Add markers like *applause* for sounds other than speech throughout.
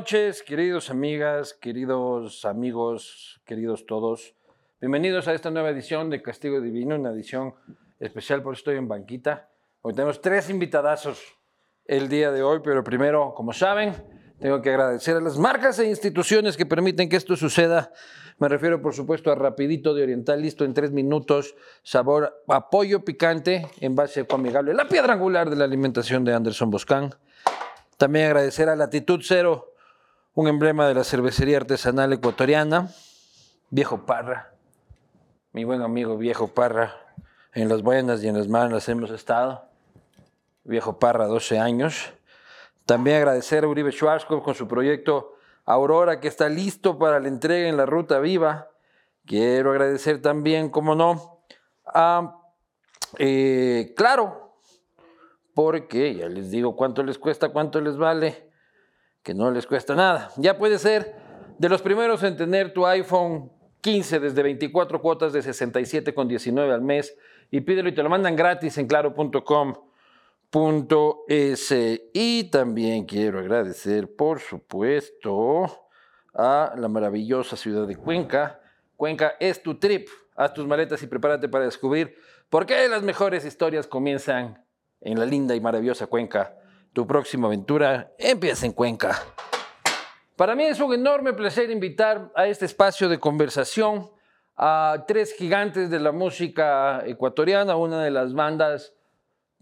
noches, queridos amigas, queridos amigos, queridos todos. Bienvenidos a esta nueva edición de Castigo Divino, una edición especial por estoy en banquita. Hoy tenemos tres invitadazos el día de hoy, pero primero, como saben, tengo que agradecer a las marcas e instituciones que permiten que esto suceda. Me refiero, por supuesto, a Rapidito de Oriental, listo en tres minutos, sabor apoyo picante, en base amigable, la piedra angular de la alimentación de Anderson Boscan. También agradecer a Latitud Cero, un emblema de la cervecería artesanal ecuatoriana, Viejo Parra, mi buen amigo Viejo Parra, en las buenas y en las malas hemos estado. Viejo Parra, 12 años. También agradecer a Uribe Schwarzkopf con su proyecto Aurora, que está listo para la entrega en la Ruta Viva. Quiero agradecer también, como no, a eh, Claro, porque ya les digo cuánto les cuesta, cuánto les vale, que no les cuesta nada. Ya puede ser de los primeros en tener tu iPhone 15 desde 24 cuotas de 67,19 al mes y pídelo y te lo mandan gratis en claro.com.es. Y también quiero agradecer, por supuesto, a la maravillosa ciudad de Cuenca. Cuenca es tu trip. Haz tus maletas y prepárate para descubrir por qué las mejores historias comienzan en la linda y maravillosa Cuenca. Tu próxima aventura empieza en Cuenca. Para mí es un enorme placer invitar a este espacio de conversación a tres gigantes de la música ecuatoriana, una de las bandas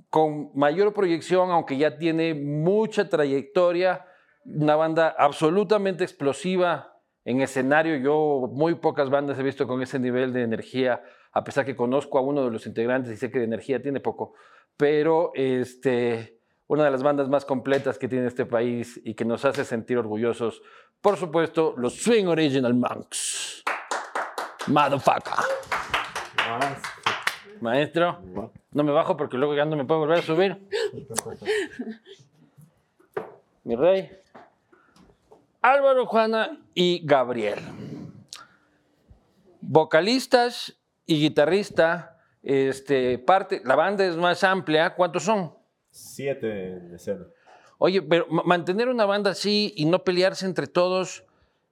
con mayor proyección, aunque ya tiene mucha trayectoria, una banda absolutamente explosiva en escenario. Yo muy pocas bandas he visto con ese nivel de energía, a pesar que conozco a uno de los integrantes y sé que de energía tiene poco, pero este, una de las bandas más completas que tiene este país y que nos hace sentir orgullosos, por supuesto, los Swing Original Monks. Motherfucker. Maestro, no me bajo porque luego ya no me puedo volver a subir. Mi rey. Álvaro, Juana y Gabriel. Vocalistas y guitarrista, este, parte, la banda es más amplia. ¿Cuántos son? Siete en escena. Oye, pero ma- mantener una banda así y no pelearse entre todos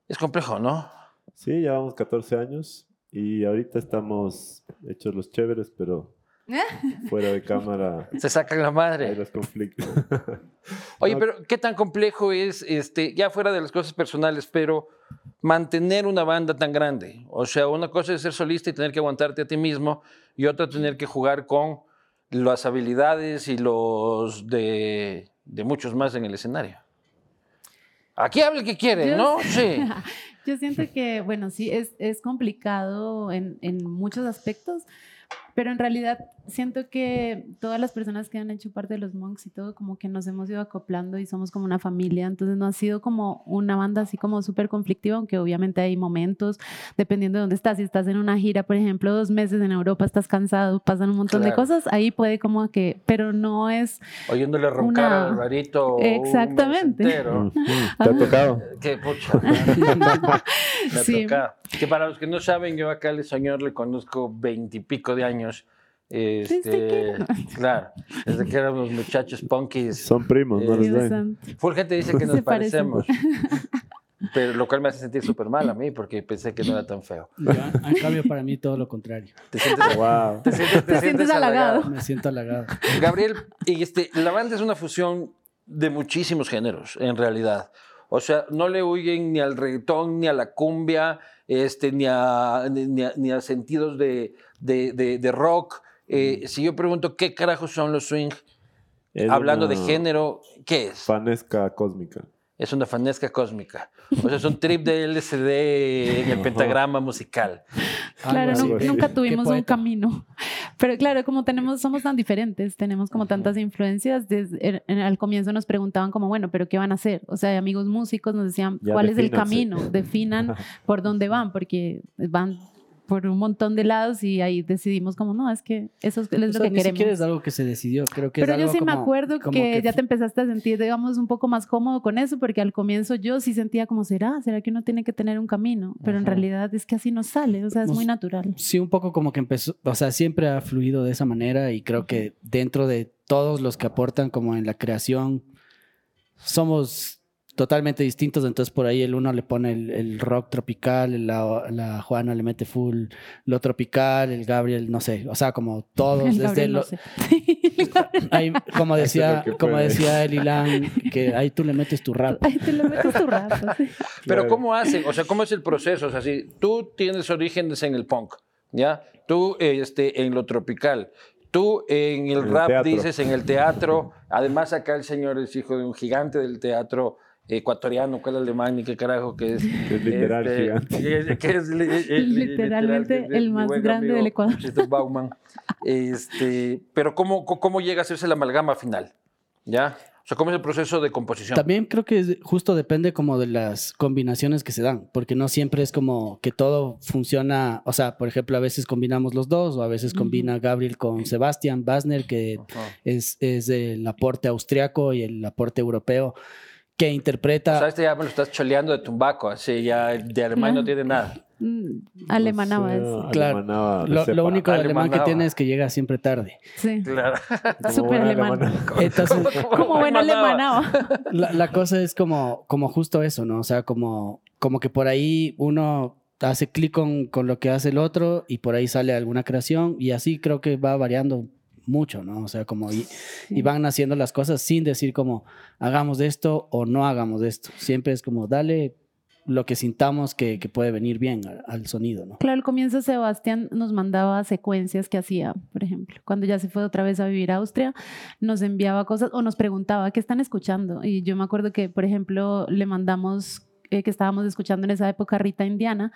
es complejo, ¿no? Sí, llevamos 14 años y ahorita estamos hechos los chéveres, pero *laughs* fuera de cámara Se sacan la hay madre. los conflictos. *laughs* Oye, No, pero ¿qué tan complejo es, este, ya fuera de las cosas personales, pero mantener una banda tan grande? O sea, una cosa es ser solista y tener que aguantarte a ti mismo y otra tener que jugar con las habilidades y los de, de muchos más en el escenario. Aquí habla el que quiere, Yo ¿no? sé. Sí. *laughs* Yo siento que, bueno, sí, es, es complicado en, en muchos aspectos, pero en realidad siento que todas las personas que han hecho parte de los monks y todo, como que nos hemos ido acoplando y somos como una familia, entonces no ha sido como una banda así como súper conflictiva, aunque obviamente hay momentos, dependiendo de dónde estás, si estás en una gira, por ejemplo, dos meses en Europa, estás cansado, pasan un montón de cosas, ahí puede como que, pero no es, Oyéndole roncar Una- a Alvarito. un mes Exactamente. entero. Ujú. *laughs* ¿Te ha tocado? Qué pucha. *laughs* Me ha Sí. tocado. Que para los que no saben, yo acá al señor le conozco veintipico de años. Este, que claro, desde que éramos muchachos punkis. Son primos, no les Dios ven. santo. Full gente dice que *laughs* nos parecemos. *laughs* Pero lo cual me hace sentir súper mal a mí porque pensé que no era tan feo. Yo, en cambio, para mí todo lo contrario. Te sientes, *laughs* Wow. te sientes, te Te sientes halagado. Me siento halagado. Gabriel, y este, la banda es una fusión de muchísimos géneros, en realidad. O sea, no le huyen ni al reggaetón, ni a la cumbia, este, ni, a, ni, ni a, ni a sentidos de, de, de- de rock. Eh, si yo pregunto qué carajos son los swing, Es hablando de género, ¿qué es? Fanesca cósmica. Es una fanesca cósmica. O sea, es un trip de LSD en el *laughs* pentagrama musical. Claro, así. nunca tuvimos un camino. *laughs* Pero claro, como tenemos, somos tan diferentes, tenemos como tantas influencias, desde, en- en- al comienzo nos preguntaban como, bueno, pero ¿qué van a hacer? O sea, amigos músicos nos decían, Ya ¿cuál es el camino? Definan *laughs* por dónde van, porque van por un montón de lados y ahí decidimos como, no, es que eso es, es O lo sea, que ni queremos. siquiera es algo que se decidió, creo que es Pero yo algo sí me como- acuerdo como que, ya te empezaste a sentir, digamos, un poco más cómodo con eso, porque al comienzo yo sí sentía como, ¿será? ¿Será que uno tiene que tener un camino? Pero en Ujú. realidad es que así no sale, o sea, es Nos- muy natural. Sí, un poco como que empezó, o sea, siempre ha fluido de esa manera y creo que dentro de todos los que aportan como en la creación, somos totalmente distintos, entonces por ahí el uno le pone el, el rock tropical, la, la Juana le mete full lo tropical, el Gabriel, no sé, o sea, como todos, El desde Gabriel no lo- sé. *laughs* *laughs* ahí, como es decía, como decía el Ilan, que ahí tú le metes tu rap. Ahí te lo metes tu sí. *laughs* Pero Claro. ¿cómo hacen? O sea, ¿cómo es el proceso? O sea, si tú tienes orígenes en el punk, ¿ya? Tú eh, este, en lo tropical, tú en el En rap teatro. dices en el teatro. Además, acá el señor es hijo de un gigante del teatro ecuatoriano, ¿cuál alemán ni qué carajo que es? *laughs* Es literal gigante. que es- que es li- eh, li- *laughs* Literalmente literal, que es el más grande amigo del Ecuador. Christoph Baumann. Este, pero ¿cómo, ¿cómo llega a hacerse la amalgama final? ¿Ya? O sea, ¿cómo es el proceso de composición? También creo que es- justo depende como de las combinaciones que se dan, porque no siempre es como que todo funciona, o sea, por ejemplo, a veces combinamos los dos, o a veces combina Gabriel con Sebastian Basner, que Ajá. es, es el aporte austriaco y el aporte europeo, que interpreta... O sea, este ya me lo estás choleando de tumbaco, así ya de alemán no tiene nada. Mm, Alemanaba No sé. Claro, alemanaba lo, lo único de alemán que tiene es que llega siempre tarde. Sí. Claro. Súper alemán. alemana. *laughs* Entonces, Como buena alemanaba. *laughs* la, la cosa es como, como justo eso, ¿no? O sea, como, como que por ahí uno hace clic con, con lo que hace el otro y por ahí sale alguna creación y así creo que va variando mucho, ¿no? O sea, como y, y van naciendo las cosas sin decir como hagamos esto o no hagamos esto. Siempre es como dale lo que sintamos que, que puede venir bien al, al sonido, ¿no? Claro, al comienzo Sebastián nos mandaba secuencias que hacía, por ejemplo. Cuando ya se fue otra vez a vivir a Austria, nos enviaba cosas o nos preguntaba qué están escuchando. Y yo me acuerdo que, por ejemplo, le mandamos eh, que estábamos escuchando en esa época Rita Indiana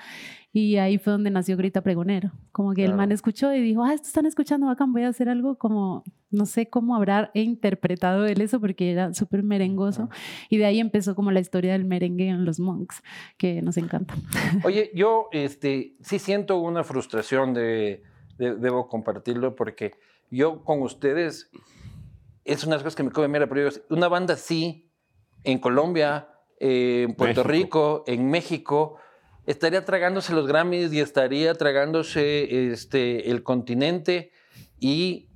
y ahí fue donde nació Grita Pregonero. Como que el Claro. man escuchó y dijo, ah, esto están escuchando, bacán, voy a hacer algo como, no sé cómo habrá interpretado él eso porque era súper merengoso. Y de ahí empezó como la historia del merengue en los monks, que nos encanta. *laughs* Oye, yo este, sí siento una frustración de, de- debo compartirlo porque yo con ustedes es una de las cosas que me come mera, pero yo, una banda así en Colombia, eh, en Puerto México. Rico, en México, estaría tragándose los Grammys y estaría tragándose este, el continente y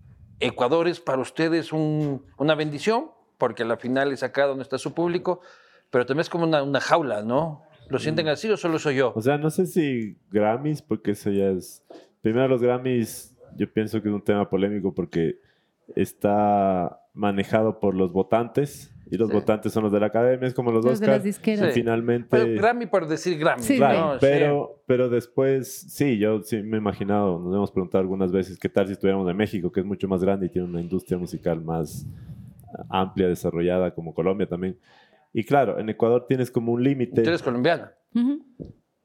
Ecuador es para ustedes un- una bendición porque a la final es acá donde está su público, pero también es como una, una jaula, ¿no? ¿Lo sienten así o solo soy yo? O sea, no sé si Grammys, porque eso ya es... Primero los Grammys, yo pienso que es un tema polémico porque está manejado por los votantes y los Sí. votantes son los de la academia, es como los Desde las Oscars. disqueras. Y Sí. finalmente... Pero Grammy por decir Grammy. Sí, Claro, ¿no? pero, pero después, sí, yo sí me he imaginado, nos hemos preguntado algunas veces qué tal si estuviéramos en México, que es mucho más grande y tiene una industria musical más amplia, desarrollada, como Colombia también. Y claro, en Ecuador tienes como un límite. Tú eres colombiana.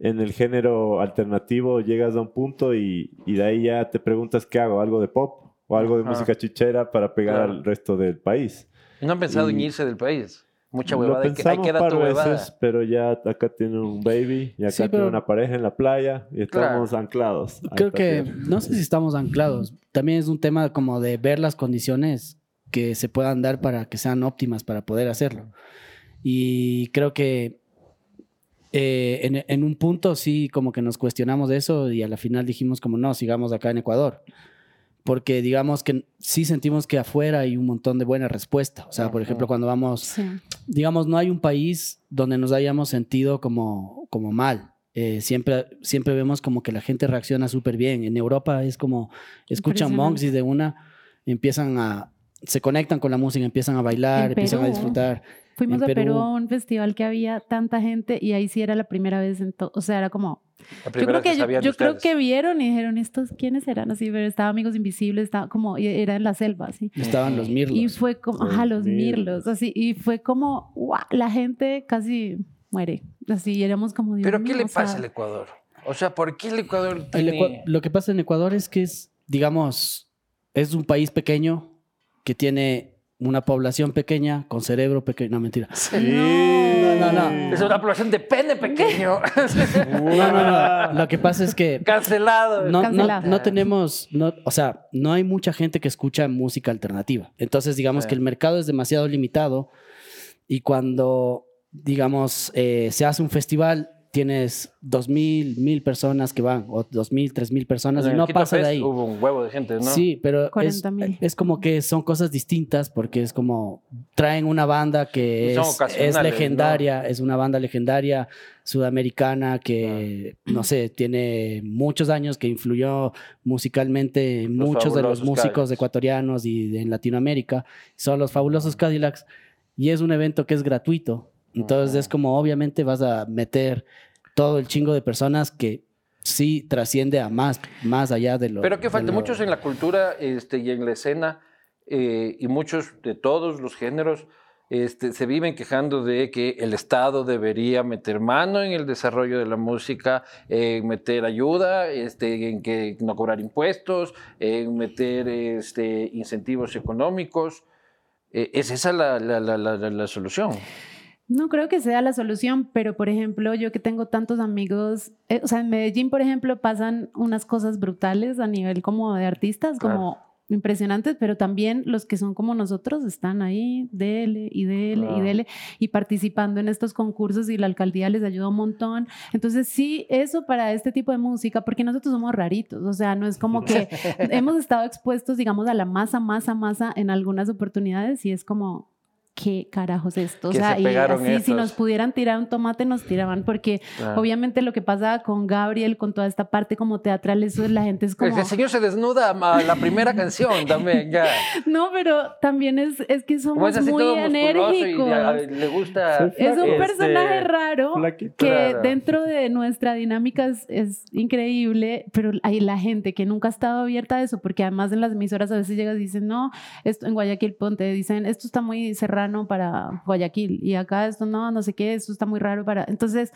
En el género alternativo llegas a un punto y, y de ahí ya te preguntas qué hago, algo de pop o algo de Ajá. música chichera para pegar Claro. al resto del país. No han pensado en Y- irse del país. Mucha Lo huevada. Que- ahí pensamos par tu huevada. veces, pero ya acá tiene un baby y acá Sí, tiene una pareja en la playa y estamos anclados. Creo que, no sé si estamos anclados. También es un tema como de ver las condiciones que se puedan dar para que sean óptimas para poder hacerlo. Y creo que eh, en, en un punto sí como que nos cuestionamos de eso y a la final dijimos como no, sigamos acá en Ecuador. Porque digamos que sí sentimos que afuera hay un montón de buena respuesta. O sea, por ejemplo, cuando vamos Sí. digamos, no hay un país donde nos hayamos sentido como, como mal. Eh, siempre, siempre vemos como que la gente reacciona súper bien. En Europa es como, escuchan monks y de una empiezan a, se conectan con la música, empiezan a bailar, empiezan a disfrutar. Fuimos En a Perú Perú. a un festival que había tanta gente y ahí sí era la primera vez en todo. O sea, era como. La Yo creo que, yo, creo que vieron y dijeron, ¿estos quiénes eran? Así, pero estaba Amigos Invisibles, estaba como, era en la selva, así. Estaban los mirlos. Y fue como, Los ajá, los mirlos. mirlos, así. Y fue como, ¡guau! la gente casi muere. Así, y éramos como, Dios ¿Pero qué le o sea, pasa al Ecuador? O sea, ¿por qué el Ecuador El tiene... Ecua- lo que pasa en Ecuador es que es, digamos, es un país pequeño que tiene una población pequeña con cerebro pequeño. No, mentira. No, no, no. Es una población de pene pequeño. *laughs* No, no, no. Lo que pasa es que Cancelado. no, no, Cancelado. no tenemos, no, o sea, no hay mucha gente que escucha música alternativa. Entonces, digamos Sí. que el mercado es demasiado limitado y cuando, digamos, eh, se hace un festival, tienes dos mil, mil personas que van, o dos mil, tres mil personas En y no pasa de ahí. Hubo un huevo de gente, ¿no? Sí, pero es, 40,000. es como que son cosas distintas porque es como traen una banda que es, legendaria, es una banda legendaria sudamericana que, no sé, tiene muchos años, que influyó musicalmente Los muchos de los músicos Cadillacs. ecuatorianos y de- en Latinoamérica. Son los fabulosos Cadillacs y es un evento que es gratuito. Entonces es como obviamente vas a meter todo el chingo de personas que sí trasciende a más, más allá de lo... Pero que falta lo- muchos en la cultura este, y en la escena, eh, y muchos de todos los géneros, este, se viven quejando de que el Estado debería meter mano en el desarrollo de la música, en meter ayuda, este, en que no cobrar impuestos, en meter este, incentivos económicos. Eh, ¿Es esa la- la- la- la solución? No creo que sea la solución, pero por ejemplo, yo que tengo tantos amigos, eh, o sea, en Medellín, por ejemplo, pasan unas cosas brutales a nivel como de artistas, como impresionantes, pero también los que son como nosotros están ahí, dele y dele Claro. y dele, y participando en estos concursos y la alcaldía les ayuda un montón. Entonces, sí, eso para este tipo de música, porque nosotros somos raritos, o sea, no es como que *laughs* hemos estado expuestos, digamos, a la masa, masa, masa en algunas oportunidades y es como, ¿qué carajos esto? O sea, se y así, si nos pudieran tirar un tomate, nos tiraban, porque Claro. obviamente lo que pasa con Gabriel, con toda esta parte como teatral, eso es la gente es como... El señor se desnuda a la primera canción también, ya. *laughs* No, pero también es, es que somos es muy y enérgicos. ya, le gusta... Soy Es un Este, personaje raro flaquito. que Claro. dentro de nuestra dinámica es, es increíble, pero hay la gente que nunca ha estado abierta a eso, porque además en las emisoras a veces llegas y dicen, no, esto en Guayaquil Ponte, dicen, esto está muy para Guayaquil, y acá esto no, no sé qué, esto está muy raro para... Entonces,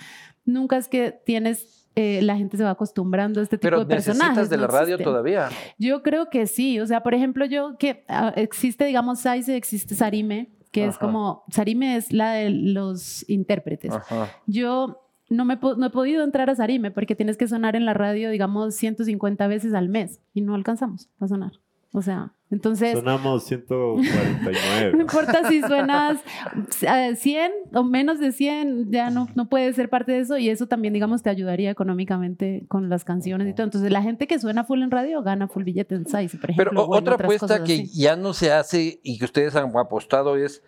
nunca es que tienes... eh, la gente se va acostumbrando a este tipo Pero de personajes. necesitas de no la radio existen. todavía. Yo creo que sí. O sea, por ejemplo, yo que ah, existe, digamos, Saize, existe Sarime, que es Ajá. como, Sarime es la de los intérpretes. Ajá. Yo no, me, no he podido entrar a Sarime porque tienes que sonar en la radio, digamos, 150 veces al mes y no alcanzamos a sonar. O sea, entonces... Sonamos *laughs* No 149. importa si suenas eh, 100 o menos de 100, ya no, no puedes ser parte de eso y eso también, digamos, te ayudaría económicamente con las canciones y todo. Entonces, la gente que suena full en radio gana full billete en Saiz, por ejemplo. Pero o- otra apuesta que así. ya no se hace y que ustedes han apostado es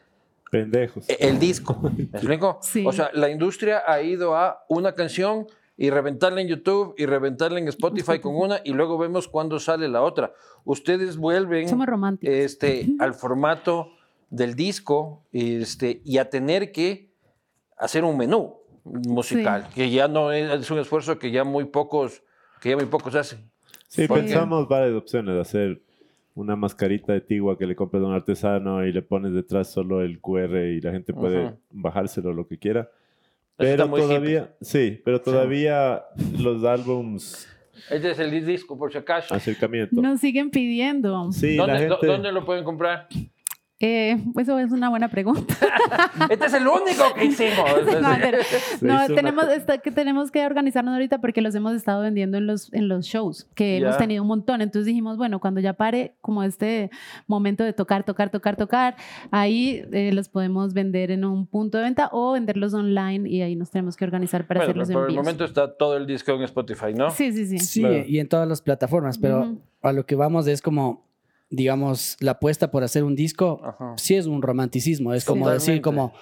Pendejos. el disco. ¿Me *laughs* explico? Sí. O sea, la industria ha ido a una canción y reventarla en YouTube y reventarla en Spotify con una y luego vemos cuándo sale la otra. Ustedes vuelven este, *laughs* al formato del disco este, y a tener que hacer un menú musical, que ya no es, es un esfuerzo que ya muy pocos, que ya muy pocos hacen. Sí, ¿Por qué? pensamos varias opciones. Hacer una mascarita de tigua que le compras a un artesano y le pones detrás solo el QR y la gente puede Ujú. bajárselo lo que quiera. Pero todavía, sí, pero todavía los álbums, Este es el disco, por si acaso. acercamiento. Nos siguen pidiendo. Sí, la ¿Dónde, do- gente. ¿Dónde lo pueden comprar? Eh, eso es una buena pregunta. *laughs* Este es el único que hicimos. *laughs* No, pero- tenemos, que tenemos que organizarnos ahorita porque los hemos estado vendiendo en los, en los shows, que Ya. hemos tenido un montón. Entonces dijimos, bueno, cuando ya pare como este momento de tocar, tocar, tocar, tocar, ahí eh, los podemos vender en un punto de venta o venderlos online y ahí nos tenemos que organizar para Bueno, hacer los por el momento está todo el disco en Spotify, ¿no? Sí, sí, sí. Sí, Claro. y en todas las plataformas, pero a lo que vamos es como, digamos, la apuesta por hacer un disco, Ajá. sí es un romanticismo, es como Totalmente. decir como,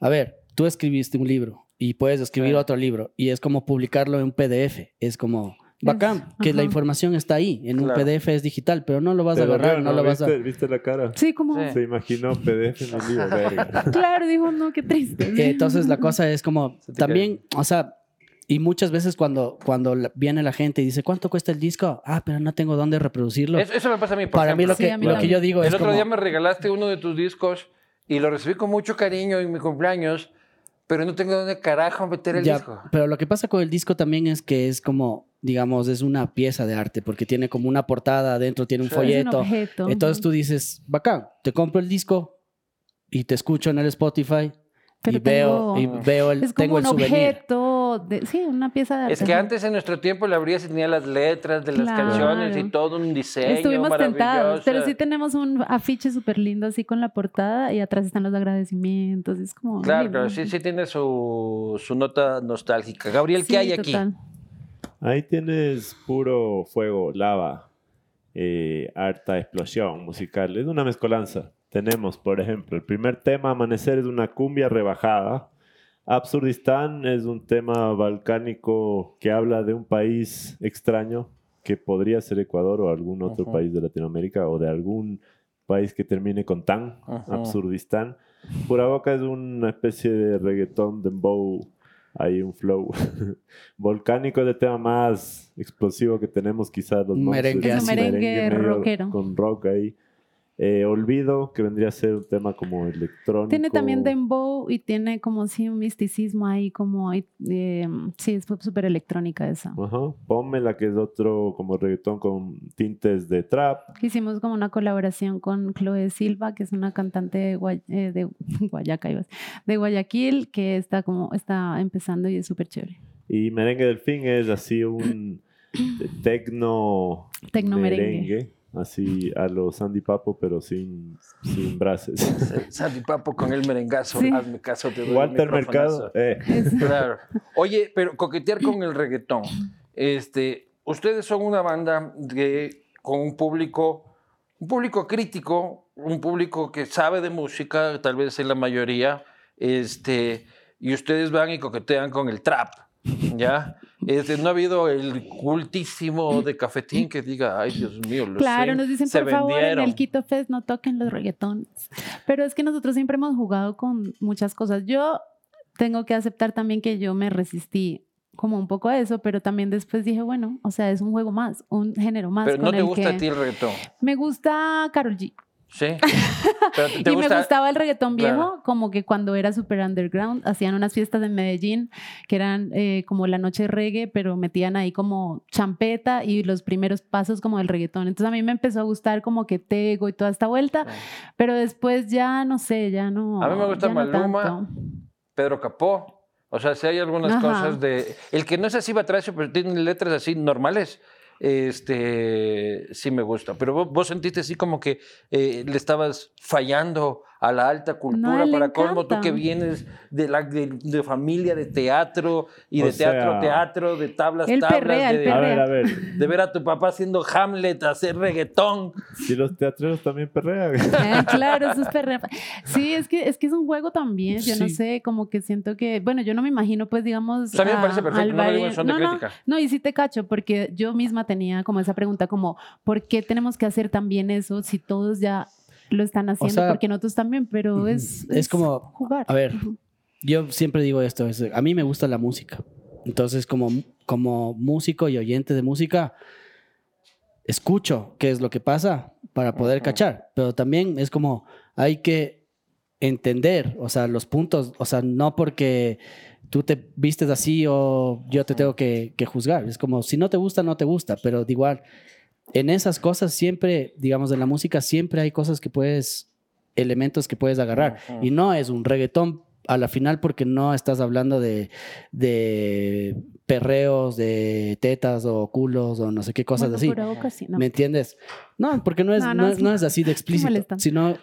a ver, tú escribiste un libro y puedes escribir Sí. otro libro y es como publicarlo en un PDF, es como bacán, que la ajá. información está ahí, en Claro. un PDF es digital, pero no lo vas Te a agarrar, dolió, no lo vas a... ¿Viste, ¿Viste la cara? Sí, como... Sí. Se imaginó PDF en el libro, verga. *laughs* Claro, dijo, no, qué triste. *laughs* Entonces la cosa es como también, o sea, y muchas veces cuando, cuando viene la gente y dice, ¿cuánto cuesta el disco? Ah, pero no tengo dónde reproducirlo. Eso, eso me pasa a mí, por Para mí lo ejemplo. Sí, que, mí lo que yo digo El es otro como, día me regalaste uno de tus discos y lo recibí con mucho cariño en mi cumpleaños, pero no tengo dónde carajo meter el ya, disco. pero lo que pasa con el disco también es que es como, digamos, es una pieza de arte porque tiene como una portada adentro, tiene un Sí. Es un folleto. objeto. Entonces tú dices, bacán, te compro el disco, y te escucho en el Spotify Pero y veo, y tengo- veo el, Es como tengo un el souvenir. De, sí, una pieza de Es arte. que antes en nuestro tiempo le abrías y tenía las letras de las Claro. canciones y todo un diseño Estuvimos tentados, pero sí tenemos un afiche súper lindo así con la portada y atrás están los agradecimientos. Es como. Claro, lindo. claro, sí, sí tiene su, su nota nostálgica. Gabriel, ¿qué Sí, hay aquí? Ahí tienes puro fuego, lava, eh, harta explosión musical. Es una mezcolanza. Tenemos, por ejemplo, el primer tema, Amanecer, es una cumbia rebajada. Absurdistán es un tema balcánico que habla de un país extraño que podría ser Ecuador o algún otro Ujú. país de Latinoamérica o de algún país que termine con tan, Ujú. Absurdistán. Pura Boca es una especie de reggaetón, dembow, hay un flow *laughs* volcánico, es el tema más explosivo que tenemos quizás los merengue Es un así. merengue medio rockero. Con rock ahí. Eh, Olvido, que vendría a ser un tema como electrónico. Tiene también dembow y tiene como sí un misticismo ahí, como eh, sí, es súper electrónica esa. Ajá. Pónmela, que es otro como reggaetón con tintes de trap. Hicimos como una colaboración con Chloe Silva, que es una cantante de, Guay- eh, de *laughs* Guayaca, de Guayaquil, que está como está empezando y es súper chévere. Y Merengue del Fin es así un *clears throat* tecno, Tecno merengue. merengue. Así a los Sandy Papo, pero sin, sin braces. *laughs* Sandy Papo con el merengazo, Sí. hazme caso, te doy el Walter. Mercado. eh. Claro. Oye, pero coquetear con el reggaetón. Este, ustedes son una banda de, con un público, un público crítico, un público que sabe de música, tal vez en la mayoría, este, y ustedes van y coquetean con el trap, ¿ya? Este, no ha habido el cultísimo de cafetín que diga, ay Dios mío, los Claro, nos dicen, por favor, en vendieron". el Quito Fest no toquen los reggaetones. Pero es que nosotros siempre hemos jugado con muchas cosas. Yo tengo que aceptar también que yo me resistí como un poco a eso, pero también después dije, bueno, o sea, es un juego más, un género más. Pero con no te el gusta que- a ti el reggaetón, Me gusta Carol G. ¿sí? *laughs* Pero te- te y gusta- me gustaba el reggaetón viejo, Claro. como que cuando era super underground, hacían unas fiestas en Medellín que eran eh, como la noche reggae, pero metían ahí como champeta y los primeros pasos como del reggaetón. Entonces a mí me empezó a gustar como que Tego y toda esta vuelta, pero después ya no sé, ya no. A mí me gusta no Maluma. tanto. Pedro Capó. O sea, si hay algunas Ajá. cosas de... El que no es así batracio, pero tiene letras así normales, este, sí me gusta. Pero vos, sentiste así como que eh, le estabas fallando a la alta cultura. le para colmo, tú que vienes de, la, de, de familia de teatro y O de teatro, sea, teatro, de tablas, él tablas, perrea, de, A ver, a ver. de ver a tu papá haciendo Hamlet, hacer reggaetón. Si los teatreros también perrean. Ah, *laughs* claro, eso es perrea. Sí, es que, es que es un juego también. Yo no Sí. sé, como que siento que, bueno, yo no me imagino, pues, digamos. O sea, a mí me a- parece perfecto, no me digo en de no, no, crítica. No, y sí te cacho, porque yo misma tenía como esa pregunta, como, ¿por qué tenemos que hacer también eso si todos ya lo están haciendo? sea, porque nosotros también, pero es, es como, jugar. A ver, yo siempre digo esto, es, a mí me gusta la música. Entonces, como, como músico y oyente de música, escucho qué es lo que pasa para poder cachar, pero también es como hay que entender, o sea, los puntos, o sea, no porque tú te vistes así o yo te tengo que, que juzgar, es como si no te gusta, no te gusta, pero de igual, en esas cosas siempre, digamos, en la música siempre hay cosas que puedes, elementos que puedes agarrar, y no es un reggaetón a la final porque no estás hablando de, de perreos, de tetas o culos o no sé qué cosas Bueno, así. boca, sí, no. ¿Me entiendes? No, porque no es, No, no, no, es- sí. no es así de explícito, sino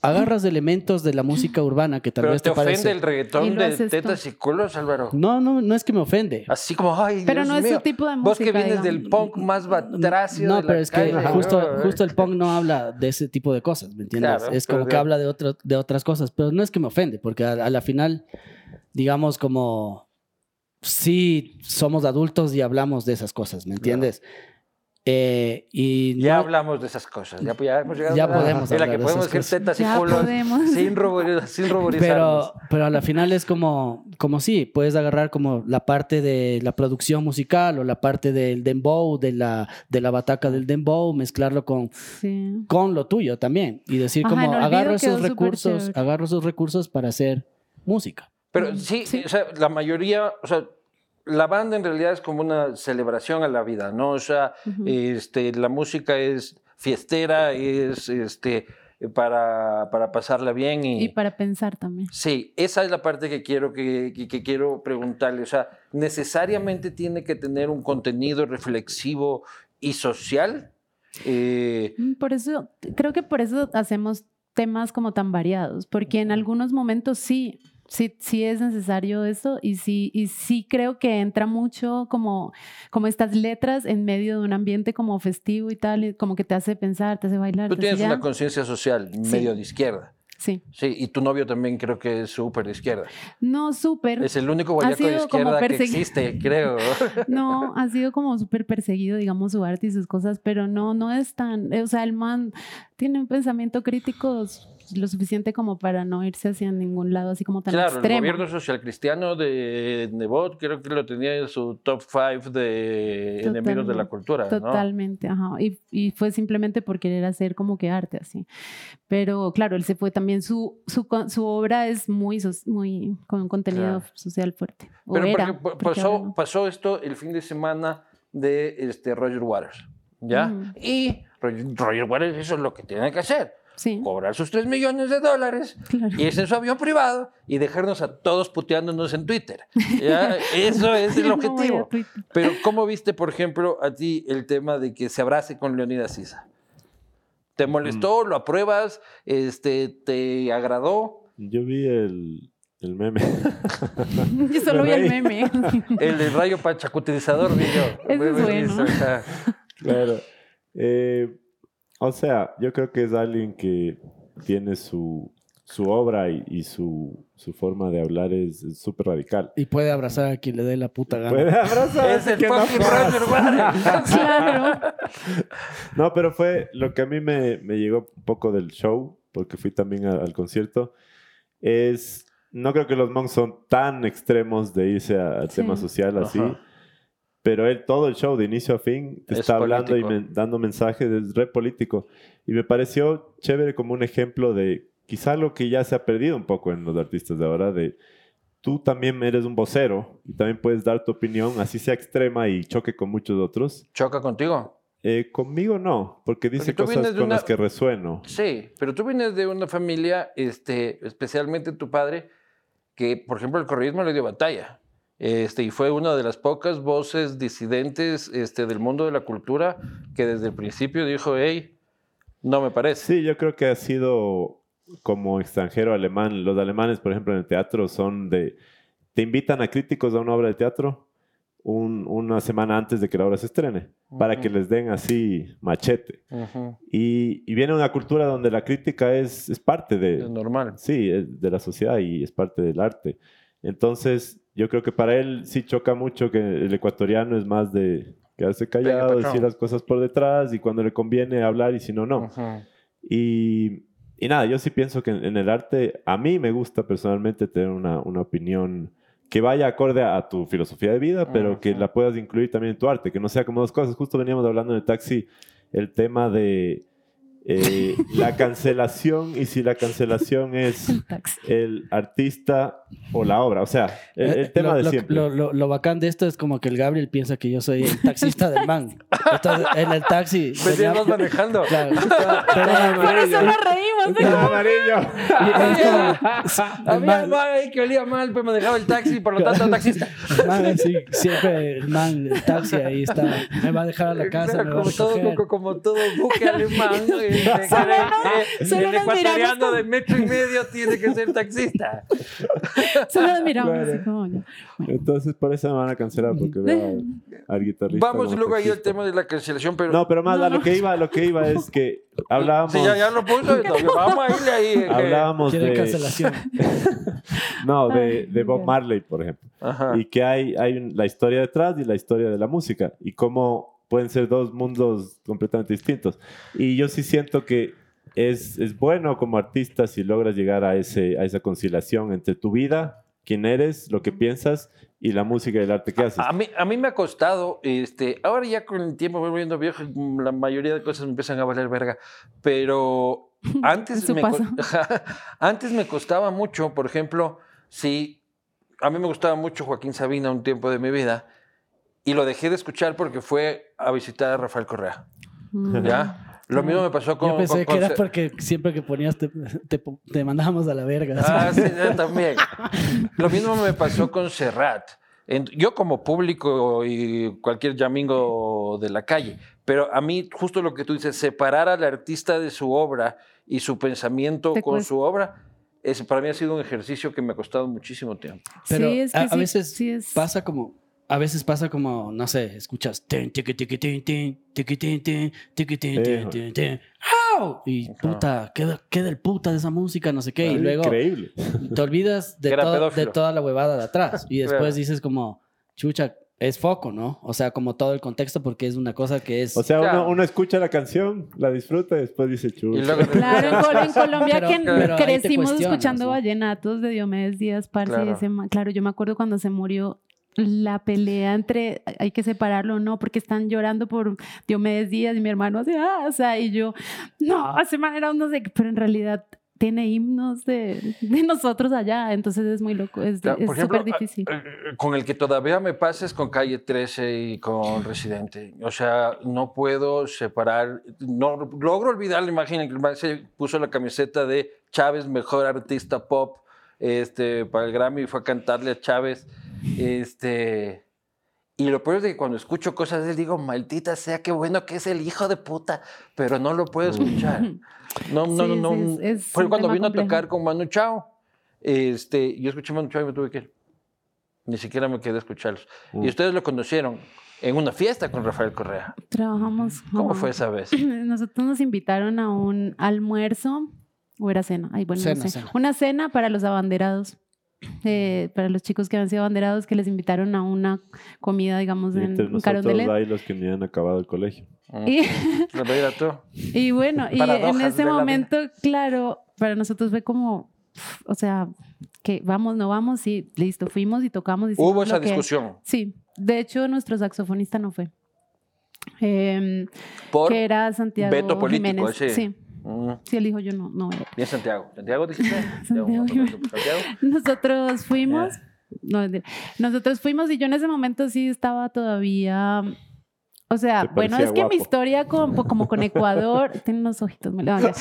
agarras elementos de la *gasps* música urbana que tal Pero vez te te, ofende parece... el reggaetón de tetas y culos, Álvaro. No, no, no es que me ofende. Así como, ay, Pero Dios no es su tipo de Vos que música, vienes del punk más batracio No, de la pero es que justo, Ay, justo el punk no *laughs* habla de ese tipo de cosas, ¿me entiendes? Claro, es como que habla de, otro, de otras cosas, pero no es que me ofende, porque a, a la final, digamos como, sí somos adultos y hablamos de esas cosas, ¿me entiendes? Eh, y Ya no- hablamos de esas cosas. Ya, ya hemos llegado Ya a la- podemos en la hablar que de podemos decir tetas y Ya culos podemos. sin, rubori- sin ruborizarnos. Pero, pero a la final es como, como sí, puedes agarrar como la parte de la producción musical o la parte del dembow, de la, de la bataca del dembow, mezclarlo con, Sí. con lo tuyo también y decir Ajá, como agarro esos recursos, agarro esos recursos para hacer música. Pero Mm, sí, sí. o sea, la mayoría, o sea, la banda en realidad es como una celebración a la vida, ¿no? O sea, Ujú. este, la música es fiestera, es, este, para, para pasarla bien y, Y para pensar también. Sí, esa es la parte que quiero, que, que- que quiero preguntarle. O sea, ¿necesariamente tiene que tener un contenido reflexivo y social? Eh, Mm, Por eso, creo que por eso hacemos temas como tan variados, porque en algunos momentos sí, sí, sí es necesario eso y sí, y sí creo que entra mucho como, como estas letras en medio de un ambiente como festivo y tal, y como que te hace pensar, te hace bailar. tú tienes una conciencia social medio de izquierda. Sí, Sí, y tu novio también creo que es súper de izquierda. no súper. Es el único guayaco de izquierda que existe, creo. *laughs* No, ha sido como súper perseguido, digamos, su arte y sus cosas, pero no, no es tan, o sea, el man tiene un pensamiento crítico lo suficiente como para no irse hacia ningún lado así como tan Claro, el extremo. gobierno social cristiano de Nebot creo que lo tenía en su top 5 de enemigos de la Totalmente, cultura. ¿no? Totalmente, ajá. Y, y fue simplemente por querer hacer como que arte así. Pero claro, él se fue también, su, su, su obra es muy, muy con un contenido Claro. social fuerte. O Pero era, porque porque pasó, ahora no. pasó esto el fin de semana de este Roger Waters, ¿ya? Ujú. Y Roger, Roger Waters eso es lo que tiene que hacer, Sí, cobrar sus 3 millones de dólares, claro. irse en su avión privado y dejarnos a todos puteándonos en Twitter. ¿ya? *laughs* Eso es el objetivo. Pero ¿cómo viste, por ejemplo, a ti el tema de que se abrace con Leonidas Sisa? ¿Te molestó? ¿Lo apruebas? Este, ¿Te agradó? Yo vi el, el meme. *laughs* Yo solo vi el meme. *laughs* El del rayo pachacutilizador, vi yo. Ese es bueno. Claro. Eh, o sea, yo creo que es alguien que tiene su, su obra y, y su, su forma de hablar es súper radical. Y puede abrazar a quien le dé la puta gana. Puede abrazar Es el fucking. Roger Waters. *laughs* claro. No, pero fue lo que a mí me, me llegó un poco del show, porque fui también a- al concierto, es, no creo que los monks son tan extremos de irse a- al Sí. tema social así, Ajá. Pero él todo el show de inicio a fin te Es está hablando y político. men- dando mensajes, es re político. Y me pareció chévere como un ejemplo de quizá lo que ya se ha perdido un poco en los artistas de ahora, de tú también eres un vocero y también puedes dar tu opinión, así sea extrema y choque con muchos otros. ¿Choca contigo? Eh, conmigo no, porque dice tú cosas con una- las que resueno. Sí, pero tú vienes de una familia, este, especialmente tu padre, que, por ejemplo, el correísmo le dio batalla. Este, y fue una de las pocas voces disidentes este, del mundo de la cultura que desde el principio dijo, hey, no me parece. Sí, yo creo que ha sido como extranjero alemán. Los alemanes, por ejemplo, en el teatro son de... Te invitan a críticos a una obra de teatro un- una semana antes de que la obra se estrene, para que les den así machete. Y, y viene una cultura donde la crítica es, es parte de... Es normal. Sí, es de la sociedad y es parte del arte. Entonces, yo creo que para él sí choca mucho que el ecuatoriano es más de quedarse callado, patrón. decir las cosas por detrás y cuando le conviene hablar y si no, no. Ujú. Y, y nada, yo sí pienso que en, en el arte, a mí me gusta personalmente tener una, una opinión que vaya acorde a tu filosofía de vida, pero que Ujú. la puedas incluir también en tu arte, que no sea como dos cosas. Justo veníamos hablando en el taxi el tema de eh, *laughs* la cancelación y si la cancelación es el artista o la obra. O sea, el, el Eh, tema lo, de lo- siempre. Lo, lo- lo bacán de esto es como que el Gabriel piensa que yo soy el taxista del man. Entonces, en el taxi. *laughs* venía- Veníamos manejando. Claro, *laughs* pero- Por eso nos reímos. El amarillo. como- el Había man- un man ahí que olía mal, pero manejaba el taxi, por lo tanto, taxista. el man, sí, siempre el man, el taxi ahí está. Me va a dejar a la casa, Claro, me va a como, todo, como, como todo buque alemán, el nos miramos ecuatoriano con- de metro y medio tiene que ser taxista. *laughs* Solo miramos Claro. así como ya. Entonces, por eso me van a cancelar, porque veo al *laughs* guitarrista. Vamos luego ahí al tema de la cancelación, pero... No, pero más No, a lo no. que iba, lo que iba es que hablábamos, *laughs* Sí, ya, ya lo puso, entonces vamos a irle ahí. eh, hablábamos de, cancelación. no, de, de Bob. Marley, por ejemplo. Ajá. y que hay, hay la historia detrás y la historia de la música y cómo pueden ser dos mundos completamente distintos. Y yo sí siento que es, es bueno como artista si logras llegar a, ese, a esa conciliación entre tu vida, quién eres, lo que piensas y la música y el arte que haces. A mí, a mí me ha costado, este, ahora ya con el tiempo voy volviendo viejo, y la mayoría de cosas me empiezan a valer verga, pero *laughs* antes, me, *laughs* antes me costaba mucho, por ejemplo, si a mí me gustaba mucho Joaquín Sabina un tiempo de mi vida y lo dejé de escuchar porque fue a visitar a Rafael Correa, Mm. ¿ya? Lo mismo me pasó con... Yo pensé con- que con era Ce- porque siempre que ponías te, te, te mandábamos a la verga. Ah, sí, yo también. Lo mismo me pasó con Serrat. En- yo como público y cualquier llamingo de la calle, pero a mí justo lo que tú dices, separar al artista de su obra y su pensamiento Te con cuesta. su obra, ese para mí ha sido un ejercicio que me ha costado muchísimo tiempo. Pero sí, es que a, a sí- veces sí es- pasa como, a veces pasa como, no sé, escuchas tin, tiqui, tiqui, tin, tin, tiqui, tin, tin, tiqui, tin, tin, tin, tin. ¡Au! Y puta, queda, queda el puta de esa música, no sé qué. Y luego Increíble. te olvidas *laughs* de, todo- de toda la huevada de atrás. Y después dices como, chucha, es foco, ¿no? O sea, como todo el contexto porque es una cosa que es... O sea, Claro. uno, uno escucha la canción, la disfruta y después dice chucha. Y luego- *laughs* Claro, en, Col- en Colombia Pero- que pero crecimos escuchando ¿no? vallenatos de Diomedes Díaz, parce, Claro. ese claro, yo me acuerdo cuando se murió la pelea entre hay que separarlo o no, porque están llorando por Diomedes Díaz y mi hermano así, ah, o sea, y yo, no, ese man era un no sé pero en realidad tiene himnos de, de nosotros allá, entonces es muy loco, es súper difícil. eh, Con el que todavía me pasa es con Calle 13 y con Residente. O sea, no puedo separar, no logro olvidar la imagen en que se puso la camiseta de Chávez, mejor artista pop, este, para el Grammy y fue a cantarle a Chávez. Este, y lo peor es que cuando escucho cosas de él digo, maldita sea, qué bueno que es el hijo de puta, pero no lo puedo escuchar. No, no, Sí, no. no. es- es Fue cuando vino complejo. a tocar con Manu Chao. Este, yo escuché Manu Chao y me tuve que ir. Ni siquiera me quedé a escucharlos. Y ustedes lo conocieron en una fiesta con Rafael Correa. Trabajamos. ¿Cómo fue esa vez? *clears throat* Nosotros nos invitaron a un almuerzo, o era cena, ay, bueno, no Cena, sé. cena. Una cena para los abanderados, eh, para los chicos que habían sido abanderados, que les invitaron a una comida, digamos, Y en entre nosotros Carondelet. hay los que ni han acabado el colegio. Y, *laughs* tú. y bueno, y en ese momento, claro, para nosotros fue como, o sea, que vamos, no vamos, sí, listo, fuimos y tocamos. Hubo esa que- discusión. Sí, de hecho, nuestro saxofonista no fue. Por que era Santiago veto político, Jiménez. ese. Sí, Mm, sí, él dijo yo no, no voy a ir. Bien, Santiago. ¿Santiago dijiste? *laughs* Santiago. Santiago. Nosotros fuimos, no, mentira. nosotros fuimos y yo en ese momento sí estaba todavía, o sea, bueno, es que mi historia con, como con Ecuador, *laughs* tiene unos ojitos largos.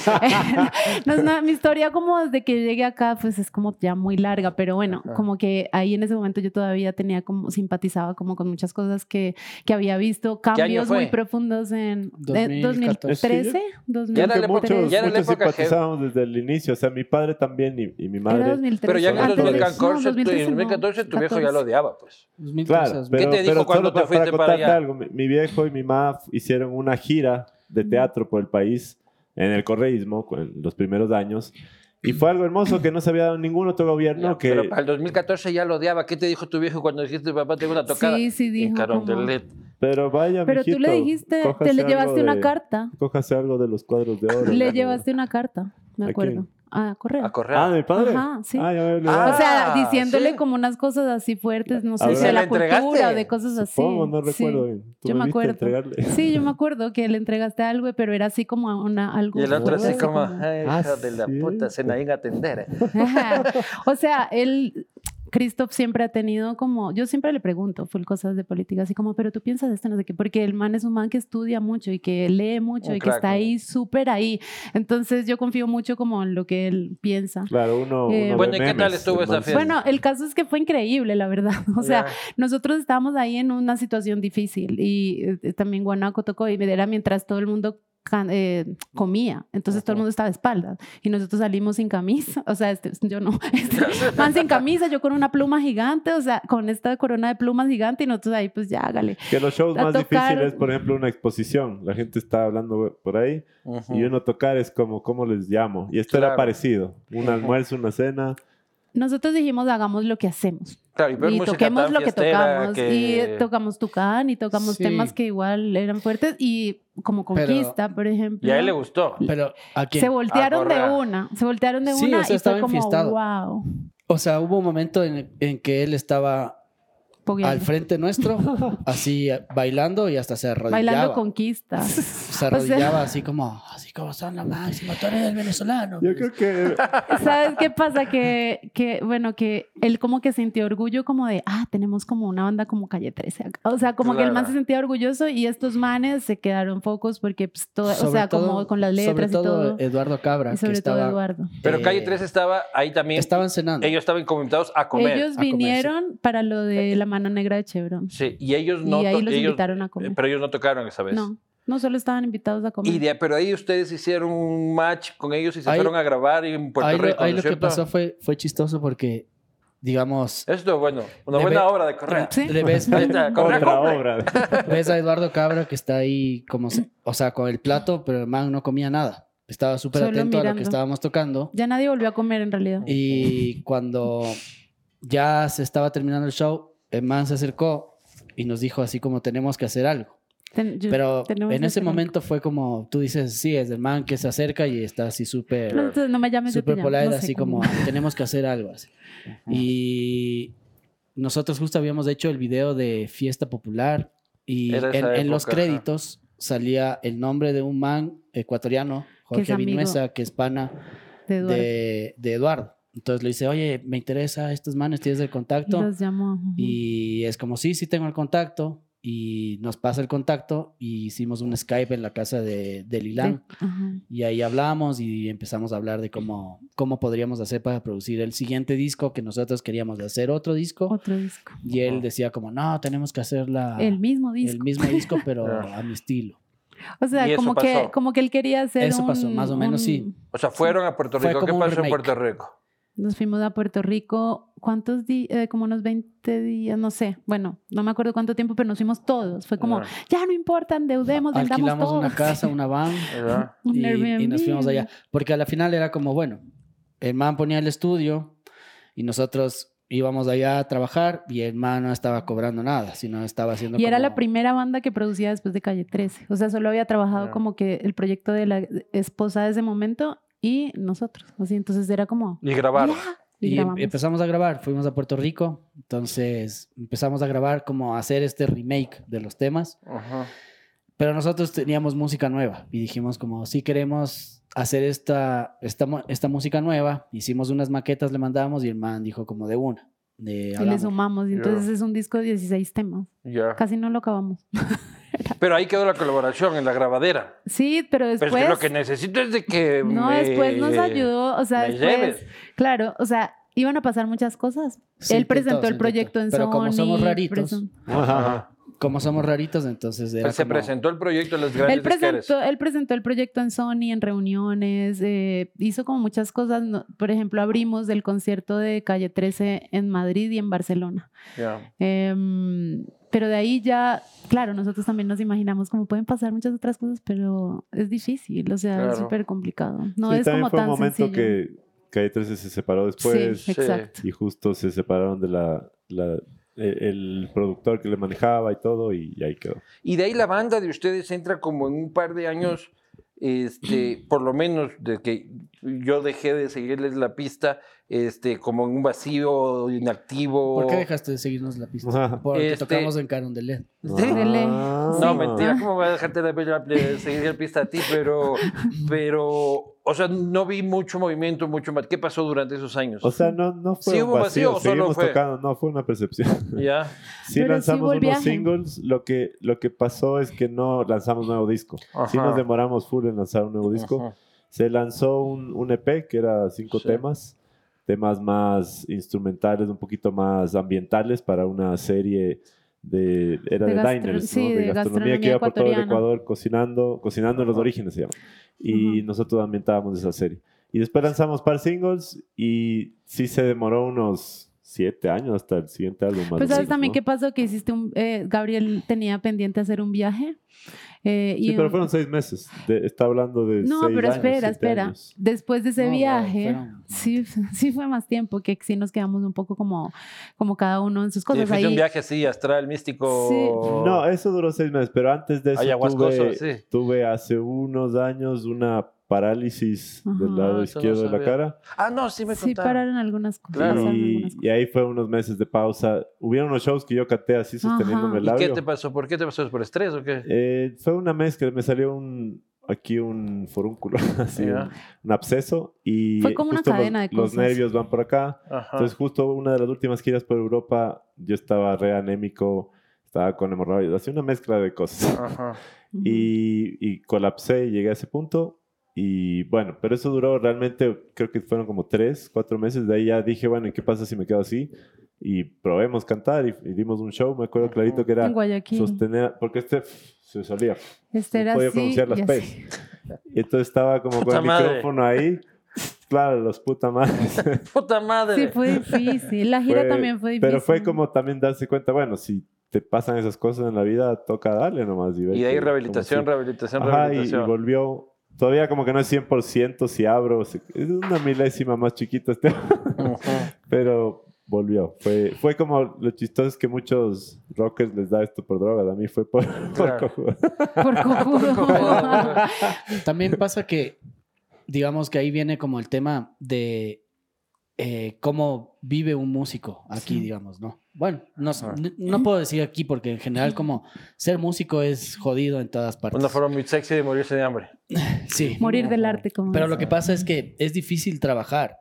No, es nada, mi historia como desde que llegué acá, pues es como ya muy larga, pero bueno, Ajá. como que ahí en ese momento yo todavía tenía como, simpatizaba como con muchas cosas que, que había visto, cambios muy profundos en de- 2014. 2013, Ya era la época- 2013. muchos, ya era la muchos época simpatizábamos desde el inicio. O sea, mi padre también y, y mi Era madre. 2013. Pero ya en el Antes de- 2014, no, tú- en 2013 el no, 2014 tu viejo ya lo 14. odiaba, pues. 2013, Claro, ¿Qué te dijo pero cuando te fuiste para allá? algo, mi, mi viejo y mi mamá hicieron una gira de teatro por el país en el correísmo en los primeros años y fue algo hermoso que no se había dado en ningún otro gobierno Ya, que Pero para el 2014 ya lo odiaba. ¿Qué te dijo tu viejo cuando dijiste, papá, tengo una tocada? Sí, sí, En dijo como- Carondelet. pero vaya Pero tú le mijito, dijiste, te le llevaste una de- carta. cójase algo de los cuadros de oro Le ¿no? llevaste una carta, me ¿A acuerdo. A correr. A correr. ah de mi padre Ajá, sí. Ah, ya. Ah, o sea, diciéndole sí. como unas cosas así fuertes, no sé de ¿Se la la cultura o de cosas así. Supongo, no Sí. recuerdo bien. ¿Tú Yo me acuerdo. entregarle? Sí, yo me *laughs* acuerdo que le entregaste algo, pero era así como una, algo. Y el otro así como, ay, Ah, hija de la sí. puta, se nadie a atender. eh". Ajá. O sea, él, Christoph siempre ha tenido como, yo siempre le pregunto, full cosas de política, así como, pero tú piensas esto, no sé qué, porque el man es un man que estudia mucho y que lee mucho Un y que está ahí, súper ahí. Entonces yo confío mucho como en lo que él piensa. Claro, uno. Eh, uno Bueno, ¿y qué tal estuvo esa fiesta? Bueno, el caso es que fue increíble, la verdad. *laughs* O sea, Ya. nosotros estábamos ahí en una situación difícil y eh, también Guanaco tocó y era mientras todo el mundo can- eh, comía. Entonces todo el mundo estaba de espaldas y nosotros salimos sin camisa. O sea, este, yo no. *laughs* Este, man sin camisa, yo con una pluma gigante, o sea, con esta corona de plumas gigante y nosotros ahí, pues ya, hágale. Que los shows a más tocar- difíciles, por ejemplo, una exposición. La gente está hablando por ahí Ujú. y uno tocar es como, ¿cómo les llamo? Y esto Claro. era parecido. Un almuerzo, una cena. Nosotros dijimos, hagamos lo que hacemos. Claro, y ver y música toquemos tan lo que tocamos. que- Y tocamos Tucán y tocamos Sí. temas que igual eran fuertes y como Pero- Conquista, por ejemplo. Y a él le gustó. Pero ¿a quién? Se voltearon de una, se voltearon de Sí, una o sea, y estaba fue como, enfiestado. wow. O sea, hubo un momento en, en que él estaba pogueando. al frente nuestro, *laughs* así eh, bailando y hasta se arrodillaba. Bailando conquista. Se *laughs* arrodillaba así como, así como son la máxima, tú eres el venezolano. Yo creo que *laughs* ¿Sabes qué pasa? Que, que, bueno, que él como que sintió orgullo como de, ah, tenemos como una banda como Calle 13 acá. O sea, como que el man se sentía orgulloso y estos manes se quedaron focos porque, pues, todo, o sea, todo- como con las sobre letras y todo todo. Eduardo Cabra, Y sobre que todo estaba, Eduardo. Pero eh, Calle 13 estaba ahí también. Estaban cenando. Ellos estaban invitados a comer. Ellos a comer, sí. vinieron para lo de la mano negra de Chevron. Sí, y ellos no. y ahí los ellos- invitaron a comer. Pero ellos no tocaron esa vez. No, no solo estaban invitados a comer. Y de- pero ahí ustedes hicieron un match con ellos y se Ahí- fueron a grabar en Puerto ahí Rico. ahí ¿no lo que pasó fue, fue chistoso porque, digamos, Esto es bueno. Una buena ve- obra de Correa. Sí. le ves, *laughs* otra obra. *laughs* ves a Eduardo Cabra que está ahí como, se- o sea, con el plato, pero el man no comía nada. Estaba súper atento a lo mirando. que estábamos tocando. Ya nadie volvió a comer en realidad. Y cuando ya se estaba terminando el show, el man se acercó y nos dijo así como tenemos que hacer algo. Ten- yo- Pero en ese hacer algo. momento fue como, tú dices, sí, es el man que se acerca y está así súper... No, no me llames llamo, polite, no sé así cómo. como tenemos que hacer algo así. Y nosotros justo habíamos hecho el video de Fiesta Popular y en, esa en los época, ajá. créditos salía el nombre de un man ecuatoriano, Jorge Vinuesa, que es pana De Eduardo. de, de Eduardo. Entonces le dice, oye, me interesa estos manes, tienes el contacto. Los llamó. Y es como, sí, sí tengo el contacto. Y nos pasa el contacto y hicimos un Skype en la casa de, de Lilán. Ajá. Y ahí hablamos y empezamos a hablar de cómo, cómo podríamos hacer para producir el siguiente disco que nosotros queríamos hacer otro disco. Otro disco. Y él decía como, no, tenemos que hacer la, el mismo el disco. mismo disco, *laughs* pero a mi estilo. O sea, Y como que, como que él quería hacer Eso pasó, un- más o menos, un- sí. O sea, fueron a Puerto Fue Rico. ¿Qué pasó en. Puerto Rico? Nos fuimos a Puerto Rico, ¿cuántos días? como unos 20 días, no sé. Bueno, no me acuerdo cuánto tiempo, pero nos fuimos todos. Fue como, ya no importa, endeudemos, vendamos Alquilamos todo. una casa, una van *laughs* y, y nos fuimos allá. Porque a la final era como, bueno, el man ponía el estudio y nosotros íbamos allá a trabajar y el man no estaba cobrando nada, sino estaba haciendo Y era la primera banda que producía después de Calle 13. O sea, solo había trabajado como que el proyecto de la esposa de ese momento y nosotros. Así, entonces era como, Y grabaron. ya. Y, Y em- empezamos a grabar, fuimos a Puerto Rico, entonces empezamos a grabar como a hacer este remake de los temas, Ajá. pero nosotros teníamos música nueva y dijimos como si queremos hacer esta, esta, esta música nueva, hicimos unas maquetas, le mandamos y el man dijo como de una. De, Y le sumamos. Y entonces es un disco de 16 temas. Ya. Casi no lo acabamos. *laughs* *laughs* Pero ahí quedó la colaboración en la grabadera. Sí, pero Pero después... es que lo que necesito es de que. No, me- después nos ayudó, o sea, me después, lleves. claro, o sea, iban a pasar muchas cosas. Sí, Él presentó intentó, el proyecto en intentó. Pero como Sony, somos raritos, presen- Ajá. como somos raritos, entonces era Pues se como- presentó el proyecto de las grandes Él presentó, él presentó el proyecto en Sony, en reuniones, eh, hizo como muchas cosas. no- por ejemplo, abrimos el concierto de Calle 13 en Madrid y en Barcelona. Ya. Em, pero de ahí ya, claro, nosotros también nos imaginamos cómo pueden pasar muchas otras cosas, pero es difícil, o sea, Claro. es súper complicado. No Sí, es también como fue tan un momento sencillo. que Calle 13 se separó después sí, exacto. y justo se separaron de la, la- el, el productor que le manejaba y todo y, ahí quedó. Y de ahí la banda de ustedes entra como en un par de años, este, por lo menos de que yo dejé de seguirles la pista, este, como en un vacío inactivo. ¿Por qué dejaste de seguirnos la pista? Porque Este- tocamos en Caron de LED. Ah. No, Sí. mentira, Ah. ¿cómo voy a dejarte de, de seguir la pista a ti? Pero, pero, o sea, no vi mucho movimiento, mucho más. ¿Qué pasó durante esos años? O sea, no, no fue ¿Sí un hubo vacío vacío, o solo seguimos fue? tocando, no fue una percepción. *laughs* ya. Sí Pero sí lanzamos unos singles, lo que, lo que pasó es que no lanzamos nuevo disco. Sí Ajá. nos demoramos full en lanzar un nuevo disco. Ajá. Se lanzó un, un EP que era cinco Sí. temas, temas más instrumentales, un poquito más ambientales para una serie de era De de, diners, sí, ¿no? de de gastronomía gastronomía que iba por todo el. Ecuador cocinando, cocinando en los orígenes se llama. Y Ujú. nosotros ambientábamos esa serie. Y después lanzamos par singles y sí se demoró unos siete años hasta el siguiente álbum. más Pues sabes menos, también ¿no? qué pasó, que hiciste un, eh, Gabriel tenía pendiente hacer un viaje. Eh, y Sí, pero fueron seis meses. De- está hablando de No, seis pero años, espera, siete espera. años. Después de ese No, no, viaje, fueron- sí, sí fue más tiempo, que sí nos quedamos un poco como, como cada uno en sus Sí, cosas. fuiste Ahí, un viaje así, astral, místico. Sí. No, eso duró seis meses, pero antes de eso tuve, sí. tuve hace unos años una parálisis del Ajá. lado Ah, eso no izquierdo de la cara. Ah, no, sí me sí contaron. pararon algunas cosas. Claro. Y, algunas y ahí fue unos meses de pausa. Hubieron unos shows que yo caté así sosteniéndome Ajá. el ¿Y qué labio. te pasó? ¿Por qué te pasó? ¿Por estrés o qué? Eh, fue una mezcla, me salió un, aquí un forúnculo, *laughs* así, Ya. un, un absceso. Y Fue como una justo los- cadena de Los cosas. nervios van por acá. Ajá. Entonces, justo una de las últimas giras por Europa, yo estaba re anémico, estaba con hemorroides, hacía una mezcla de cosas. Ajá. Y, y colapsé y llegué a ese punto. Y bueno, pero eso duró realmente, creo que fueron como tres, cuatro meses. De ahí ya dije, bueno, ¿y qué pasa si me quedo así? Y probemos cantar y, y dimos un show, me acuerdo clarito que era en Guayaquil. sostener, porque este se salía. Este no era podía así pronunciar las y P's. *laughs* Y entonces estaba como Puta con el madre. micrófono ahí. Claro, los puta madres. *laughs* Puta madre. Sí, fue difícil. La gira Fue- también fue difícil. Pero fue como también darse cuenta, bueno, si te pasan esas cosas en la vida, toca darle nomás. Y, Y de ahí rehabilitación, si- rehabilitación, Ajá, y, y rehabilitación. volvió. Todavía como que no es 100% si abro. Es una milésima más chiquita este. *laughs* Pero volvió. Fue, fue como lo chistoso es que muchos rockers les da esto por drogas. A mí fue por, *laughs* por Claro. *laughs* cojudo. Por cojudo. También pasa que, digamos que ahí viene como el tema de eh, cómo vive un músico aquí, Sí. digamos, ¿no? Bueno, no, n- no puedo decir aquí porque en general como ser músico es jodido en todas partes. Una forma muy sexy de morirse de hambre. *laughs* Sí. Morir del arte como Pero es. lo que pasa es que es difícil trabajar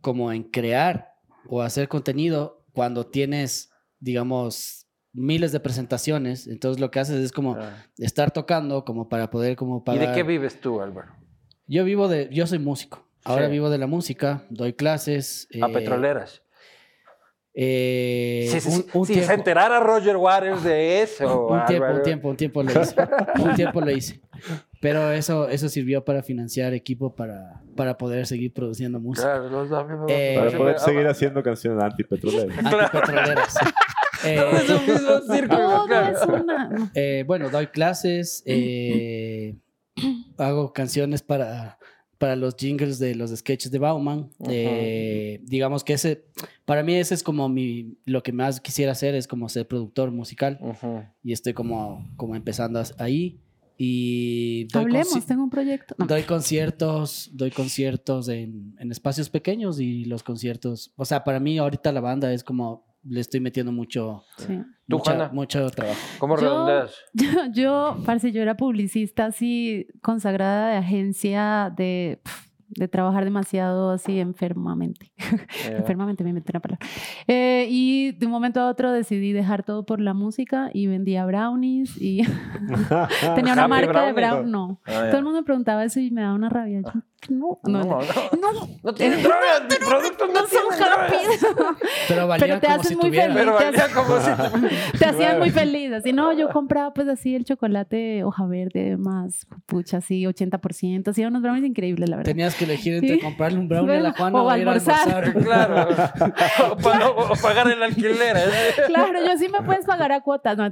como en crear o hacer contenido cuando tienes, digamos, miles de presentaciones. Entonces lo que haces es como Ah. estar tocando como para poder como ¿Y pagar. de qué vives tú, Álvaro? Yo vivo de, yo soy músico. Ahora Sí. vivo de la música, doy clases. A eh, petroleras. Eh, Sí, sí, un, sí. un Si se enterara Roger Waters de eso. *laughs* un tiempo, un tiempo, un tiempo lo hice. un tiempo lo hice. Pero eso, eso sirvió para financiar equipo para, para poder seguir produciendo música. Claro. Eh, Para poder seguir haciendo canciones antipetroleras. Antipetroleras. *laughs* Eh, Todo es un mismo círculo, claro. bueno, doy clases, eh, *clears throat* hago canciones para, para los jingles de los sketches de Bauman. Eh, digamos que ese, para mí ese es como mi, lo que más quisiera hacer es como ser productor musical y estoy como, como empezando ahí. Y doy, Hablemos, tengo un proyecto. No. doy conciertos, doy conciertos en, en espacios pequeños y los conciertos, o sea, para mí ahorita la banda es como, le estoy metiendo mucho, mucho trabajo. ¿Cómo Yo- redondeas? Yo, *laughs* yo, parce, yo era publicista así, consagrada de agencia, de, de trabajar demasiado así enfermamente. *laughs* Enfermamente me metí una palabra. Eh, y de un momento a otro decidí dejar todo por la música y vendía brownies y *laughs* tenía una marca de brownie. brown. No. ah. Todo el mundo me preguntaba eso y me daba una rabia. Yo, no, No, no, no, no. tienen drogas, mis productos no, No son tienen drogas. happy. Pero valían Pero te como hacen si muy feliz. Pero Te valía hace- como si... *laughs* Te hacían muy feliz. Así, no, yo compraba pues así el chocolate hoja verde más, pucha, así 80%. Hacía unos brownies increíbles, la verdad. Tenías que elegir entre Sí. comprarle un brownie a la Juana o o, ir a almorzar. *laughs* Claro. *laughs* O, pa- o- o pagar el alquiler. ¿eh? Claro, yo sí me puedes pagar a cuotas. No,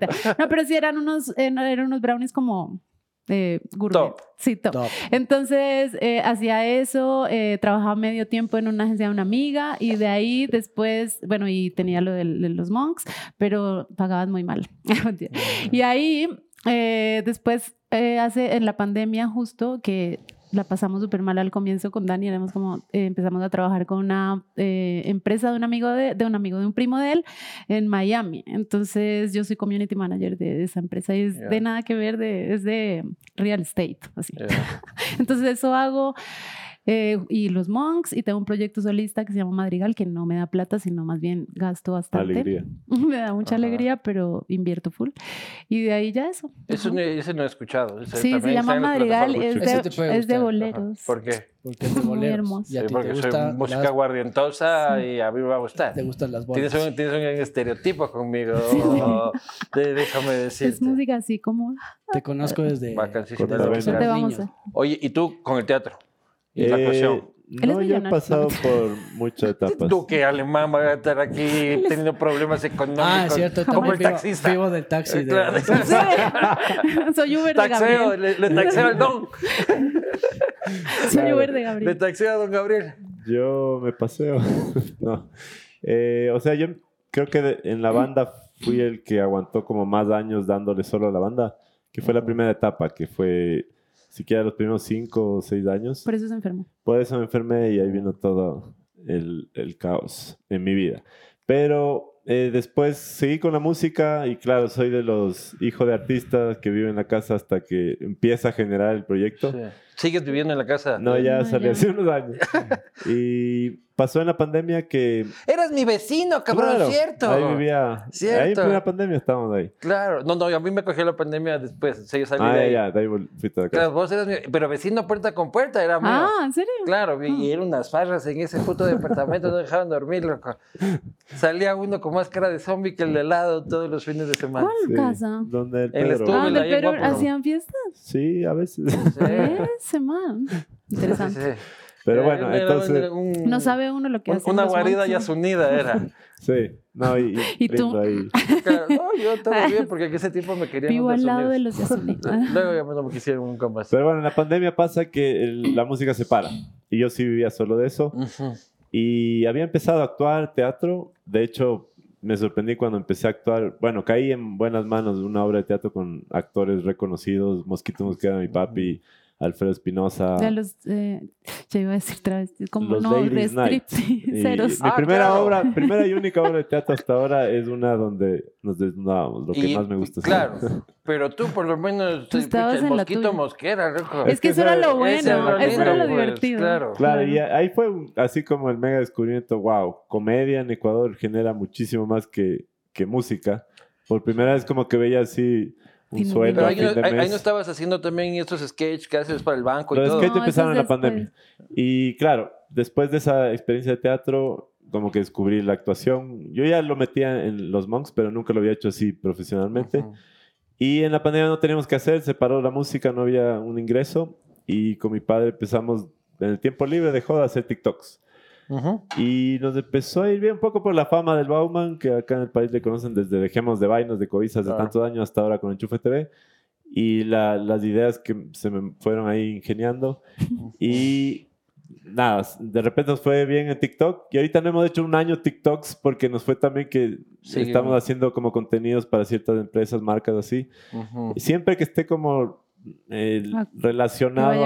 pero sí eran unos, eh, no, eran unos brownies como eh, gourmet. Top. Sí, top. Top. Entonces eh, hacía eso, eh, trabajaba medio tiempo en una agencia de una amiga y de ahí después, bueno, y tenía lo del- de, los monks, pero pagaban muy mal. *laughs* y ahí eh, después, hace en la pandemia justo que la pasamos súper mal al comienzo con Dani, éramos como, eh, empezamos a trabajar con una eh, empresa de un amigo de, de un amigo de un primo de él en Miami. Entonces yo soy community manager de, esa empresa y es de nada que ver, de, es de real estate, así. *laughs* Entonces eso hago. Eh, y los monks, y tengo un proyecto solista que se llama Madrigal, que no me da plata, sino más bien gasto bastante. Alegría. *laughs* Me da mucha Ajá. alegría, pero invierto full. Y de ahí ya eso. Eso Ajá. no, ese no he escuchado. Ese Sí, se llama Madrigal, es de, es de boleros. ¿Por qué? *laughs* Porque es de *laughs* Muy boleros. Y a Sí, ti porque te soy gusta música las- guardientosa Sí. y a mí me va a gustar. te gustan las Tienes bolas. un, tienes un estereotipo conmigo. De- déjame decirte. Es música así como... Te conozco desde... Vacancísimo. Oye, ¿y tú con el teatro? ¿Y la Eh, No, yo he pasado *laughs* por muchas *laughs* etapas. Tú que alemán va a estar aquí *laughs* teniendo problemas económicos. Ah, es cierto. Como el vivo, taxista. vivo del taxi. De- claro. Sí. Soy Uber de Gabriel. le, le taxeo al don. Soy Claro. Uber de Le Gabriel. taxeo a don Gabriel. Yo me paseo. no. Eh, o sea, yo creo que de- en la banda fui el que aguantó como más años dándole solo a la banda, que fue la primera etapa, que fue siquiera los primeros cinco o seis años. Por eso se enfermó. Por eso me enfermé y ahí vino todo el, el caos en mi vida. Pero eh, después seguí con la música y claro, soy de los hijos de artistas que viven en la casa hasta que empieza a generar el proyecto. Sí. ¿Sigues viviendo en la casa? No, ya No, salí ya. hace unos años. *laughs* y pasó en la pandemia que... Eras mi vecino, cabrón, claro, ¿cierto? Ahí vivía... Cierto. Ahí en plena pandemia estábamos ahí. Claro. No, no, a mí me cogió la pandemia después. Sí, yo salí Ah, de ahí. ya, de ahí fuiste a la casa. Claro, vos eras mi... Pero vecino puerta con puerta, era mío. Ah, ¿en serio? Claro, y eran unas farras en ese puto departamento, no dejaban dormir, loco. Salía uno con más cara de zombie que el de lado todos los fines de semana. ¿Cuál Sí, casa? Donde el El Pedro. estudio. Ah, Guapo, ¿no? hacían fiestas. Sí, a veces. Sí. Man. Interesante. Sí, sí. Pero bueno, entonces... un- No sabe uno lo que un- hace. Una guarida ya unida era. *laughs* Sí, no, y, y ¿Y tú? ahí. Claro, no, yo todo bien, porque en ese tiempo me querían Vivo los al lado de los Yasuní. *laughs* Luego ya no me quisieron nunca más. Pero bueno, en la pandemia pasa que el- la música se para. Y yo sí vivía solo de eso. Ujú. Y había empezado a actuar teatro. De hecho, me sorprendí cuando empecé a actuar. Bueno, caí en buenas manos de una obra de teatro con actores reconocidos. Mosquito Mosquera, mi papi, Alfredo Espinosa. Ya los. Eh, ya iba a decir travestis. Como Los no, Ladies' Night. Y ceros. mi Ah, primera claro. obra, primera y única obra de teatro hasta ahora es una donde nos desnudábamos, lo que Y- más me gusta. hacer. Claro, pero tú por lo menos Tú estabas en la tuya. mosquera, loco. Es que eso era lo bueno. es Eso era lo lindo, pues, divertido. Claro. Claro, y ahí fue un- así como el mega descubrimiento, wow, comedia en Ecuador genera muchísimo más que, que música. Por primera vez como que veía así un sueldo Pero a ahí, no, ahí- ahí no estabas haciendo también estos sketches que haces para el banco y Los todo. sketches No, empezaron en la pandemia. después. Y claro, después de esa experiencia de teatro, como que descubrí la actuación. Yo ya lo metía en los monks, pero nunca lo había hecho así profesionalmente. Ujú. Y en la pandemia no teníamos que hacer, se paró la música, no había un ingreso. Y con mi padre empezamos en el tiempo libre de hacer TikToks. Ujú. Y nos empezó a ir bien un poco por la fama del Bauman, que acá en el país le conocen desde Dejemos de Vainos, de Cobizas de Claro. tantos años hasta ahora con Enchufe TV. Y la- las ideas que se me fueron ahí ingeniando. Y nada, de repente nos fue bien en TikTok. Y ahorita no hemos hecho un año TikToks porque nos fue también que Sí. estamos haciendo como contenidos para ciertas empresas, marcas así. Ujú. Siempre que esté como eh, Ah,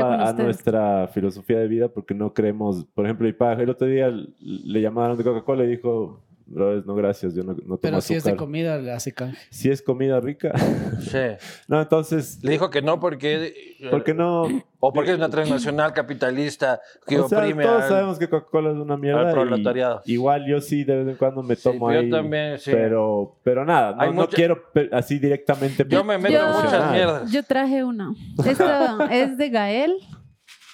con a, ustedes. nuestra filosofía de vida, porque no creemos, por ejemplo, mi el otro día le llamaron de Coca-Cola y dijo, "Brothers, no gracias, yo no, no tomo Pero si es de azúcar". comida, le hace canje. Si es comida rica. Sí. *laughs* no, entonces, Le dijo que no porque... porque no? O porque es una transnacional capitalista que O sea, oprime todos al- sabemos que Coca-Cola es una mierda. al y proletariado. igual yo sí de vez en cuando me Sí, tomo yo ahí. también, sí. Pero, pero nada, no, quiero así directamente. Yo me meto Yo- en muchas mierdas. Yo traje una. Esto *laughs* es de Gael,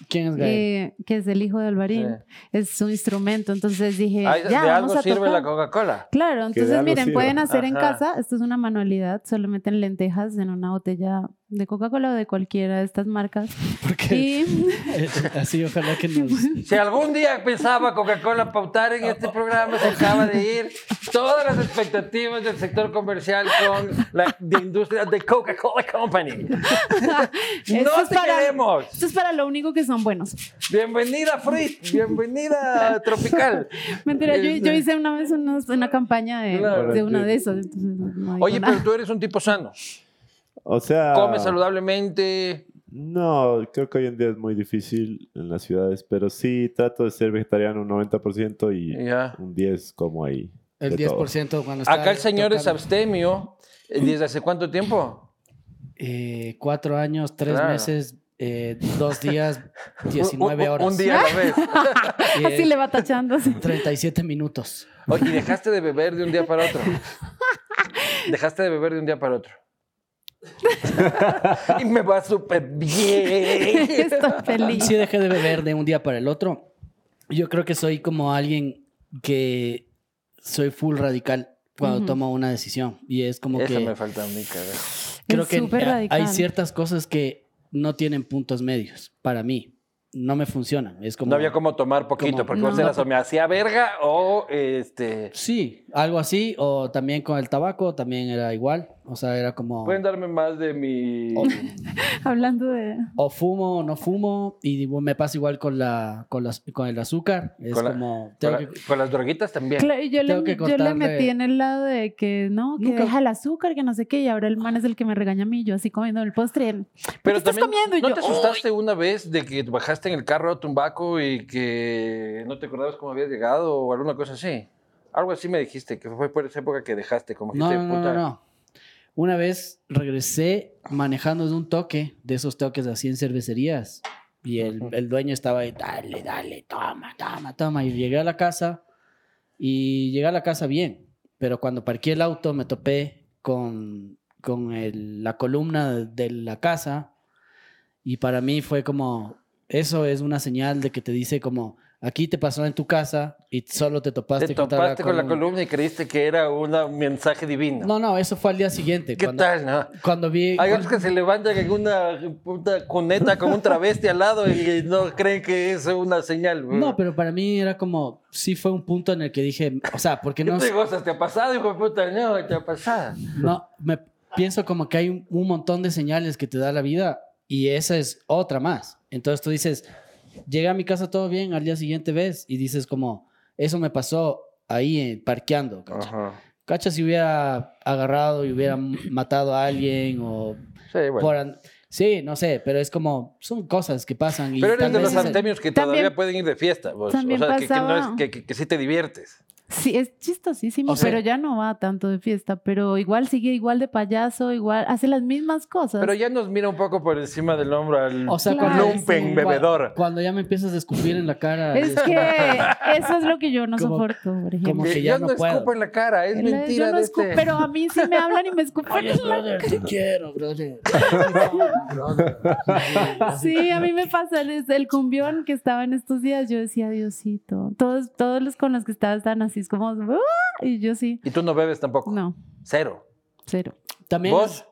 ¿Quién es Gael? eh, que es el hijo de Alvarín. Es su instrumento. Entonces dije, Ay, ya, de vamos algo a sirve tocar. la Coca-Cola. Claro, entonces miren, pueden hacer en casa, esto es una manualidad, solo meten lentejas en una botella de Coca-Cola o de cualquiera de estas marcas. *laughs* Porque Y *laughs* eh, así ojalá que nos... *laughs* Si algún día pensaba Coca-Cola pautar en este programa, se acaba de ir todas las expectativas del sector comercial con la de industria de Coca-Cola Company. ¡No es te para- queremos! esto es para lo único que son buenos. Bienvenida Fruit, bienvenida Tropical. Mentira, yo, yo Este- hice una vez unos- una campaña de, Claro. de uno de esos. entonces no Oye, nada. pero tú eres un tipo sano. O sea. Comes saludablemente. No, creo que hoy en día es muy difícil en las ciudades, pero sí trato de ser vegetariano un 90% y Ya. un 10% como ahí. El de todo. 10% cuando está Acá el señor es abstemio. eh, ¿Desde hace cuánto tiempo? Eh, cuatro años, tres Claro. meses, eh, dos días, *laughs* Un- 19 un, horas. Un día a la vez. Y, *laughs* Así eh, le va tachando. así. 37 minutos. Oye, y dejaste de beber de un día para otro. *laughs* Dejaste de beber de un día para otro. *laughs* y me va súper bien. *laughs* Estoy feliz. Sí dejé de beber de un día para el otro. Yo creo que soy como alguien que soy full radical cuando Ujú. tomo una decisión. Y es como Eso que me falta a mí, carajo. creo Es que súper eh, radical. hay ciertas cosas que no tienen puntos medios para mí. No me funcionan. Es como No había como tomar poquito, como- porque No. vos eras o me hacía verga o este. Sí, algo así. O también con el tabaco también era igual. O sea, era como... Pueden darme más de mi. *laughs* Hablando de. o fumo o no fumo y me pasa igual con la con, las- con el azúcar es Con la- como Con, tengo la- que- con las droguitas también. Claro, yo, Tengo le, que yo le metí en el lado de que no, que Nunca- deja el azúcar, que no sé qué, y ahora el man es el que me regaña a mí, yo así comiendo el postre. él, ¿Por Pero estás comiendo? Y ¿no yo, te asustaste una vez de que bajaste en el carro a Tumbaco y que no te acordabas cómo habías llegado o alguna cosa así? Algo así me dijiste, que fue por esa época que dejaste, como No, dijiste, no, no, puta. no, no. Una vez regresé manejando de un toque, de esos toques así en cervecerías. Y el, el dueño estaba ahí, dale, dale, toma, toma, toma. Y llegué a la casa y llegué a la casa bien. Pero cuando parqué el auto me topé con, con el- la columna de la casa. Y para mí fue como, eso es una señal de que te dice como, aquí te pasó en tu casa y solo te topaste, Te contra topaste con la columna y creíste que era un mensaje divino. No, no, eso fue al día siguiente. ¿Qué cuando, tal, no? Cuando vi... Hay otros que se levantan en una puta cuneta con un travesti al lado y no creen que es una señal. No, pero para mí era como, sí fue un punto en el que dije, o sea, porque *laughs* ¿Qué no, te gozas? ¿Te ha pasado, hijo de puta? No, te ha pasado. no, me pienso como que hay un, un montón de señales que te da la vida y esa es otra más. Entonces tú dices, llegué a mi casa todo bien, al día siguiente ves y dices como, eso me pasó ahí eh, parqueando. ¿cacha? Ajá. ¿Cacha si hubiera agarrado y hubiera matado a alguien o Sí, bueno. por an- Sí, no sé, pero es como, son cosas que pasan. Y Pero eres de los artemios que También- todavía pueden ir de fiesta. vos. también o sea, que, que no es, que, que sí te diviertes. Sí, es chistosísimo, O sea- pero ya no va tanto de fiesta, pero igual sigue igual de payaso, igual hace las mismas cosas. Pero ya nos mira un poco por encima del hombro al O sea, Claro, cuando, lumpen sí. bebedor. cuando ya me empiezas a escupir en la cara. *laughs* es que eso es lo que yo no Como- soporto, por ejemplo. como Que ya yo no puedo. escupo en la cara, es mentira yo no de este. Pero a mí sí me hablan y me escupen. Oye, brother, te quiero, brother. *laughs* Sí, a mí me pasa desde el cumbión que estaba en estos días. Yo decía, Diosito. Todos, todos los con los que estaba están así, es como, "Ah", y yo sí. Y tú no bebes tampoco. No, Cero. cero. También. ¿Vos?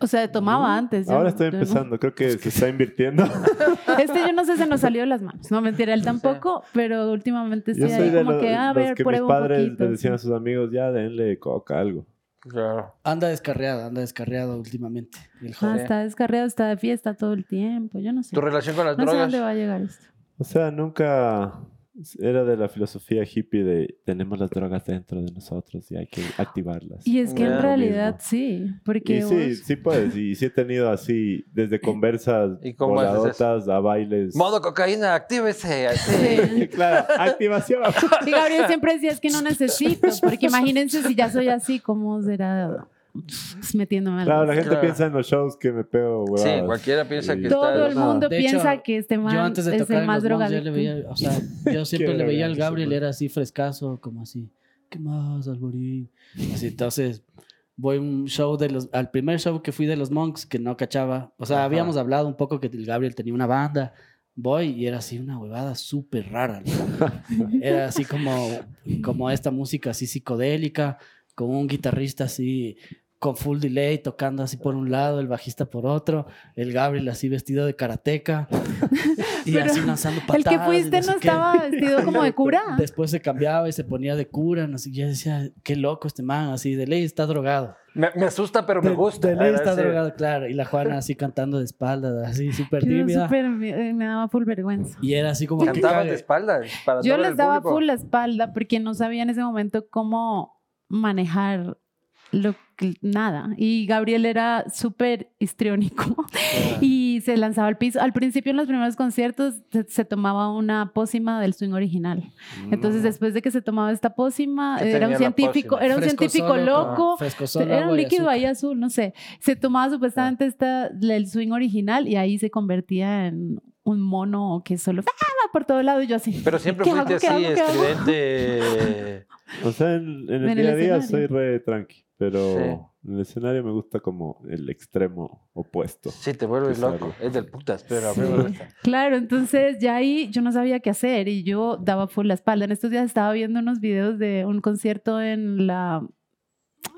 O sea, tomaba antes. yo- Ahora estoy yo no. empezando, creo que se está invirtiendo. *laughs* Este yo no sé, se nos salió de las manos. No mentira, él tampoco, pero últimamente Yo estoy soy ahí de como los, que, a los ver, que mis prueba un padres poquito. les decían a sus amigos, ya denle coca, algo. Claro. Anda descarriado, anda descarriado últimamente. El Ah, está descarriado, está de fiesta todo el tiempo. Yo no sé. ¿Tu relación con las No sé drogas? dónde va a llegar esto. O sea, nunca era de la filosofía hippie de tenemos las drogas dentro de nosotros y hay que activarlas. Y es que en realidad mismo. sí, porque Y sí, vos- sí puedes. Y sí he tenido así, desde conversas ¿Y cómo a bailes. Modo cocaína, actívese. Así. *laughs* Sí. claro, activación. Y Gabriel siempre decía, es que no *laughs* necesito, porque imagínense si ya soy así, ¿cómo será metiéndome al Claro, la gente Claro. piensa en los shows que me pego, Sí, huevadas. cualquiera piensa que Y- Todo está... el mundo De piensa hecho, que este man Yo antes de es tocar el más drogadicto. o sea, *laughs* yo siempre le veía al Gabriel, man. era así frescazo, como así. ¿Qué más, Alborín? Así, entonces, voy a un show de los, al primer show que fui de los Monks, que no cachaba, o sea, Ajá. habíamos hablado un poco que el Gabriel tenía una banda, voy y era así una huevada súper rara, ¿no? *laughs* Era así como, como esta música así psicodélica, con un guitarrista así con full delay, tocando así por un lado, el bajista por otro, el Gabriel así vestido de karateca *laughs* y Pero así lanzando El patadas. que y fuiste no qué. estaba vestido como de cura. *laughs* Después se cambiaba y se ponía de cura, no sé, yo decía, qué loco este man, así de ley está drogado. Me, me asusta, pero me De- gusta. De ley Era está drogado, claro. Y la Juana así cantando de espaldas, así súper tímida. súper- me me daba full vergüenza. Y era así como que cague. de espaldas. Para Yo les el daba público. full la espalda porque no sabía en ese momento cómo manejar lo nada. Y Gabriel era súper histriónico *laughs* y se lanzaba al piso. Al principio, en los primeros conciertos, se, se tomaba una pócima del swing original. Entonces, después de que se tomaba esta pócima, ¿Qué era un científico, era un Fresco científico solo, loco. ah, solo, Era un y líquido azúcar. ahí azul, no sé. Se tomaba supuestamente esta, el swing original y ahí se convertía en un mono que solo ¡ah! por todo lado y yo así. Pero siempre ¿Qué fuiste así, hago? *laughs* O sea, en, en el En día a día soy re tranqui, pero Sí. en el escenario me gusta como el extremo opuesto. Sí, te vuelves loco. Es del putas, pero a mí me gusta. Claro, entonces ya ahí yo no sabía qué hacer y yo daba full la espalda. En estos días estaba viendo unos videos de un concierto en la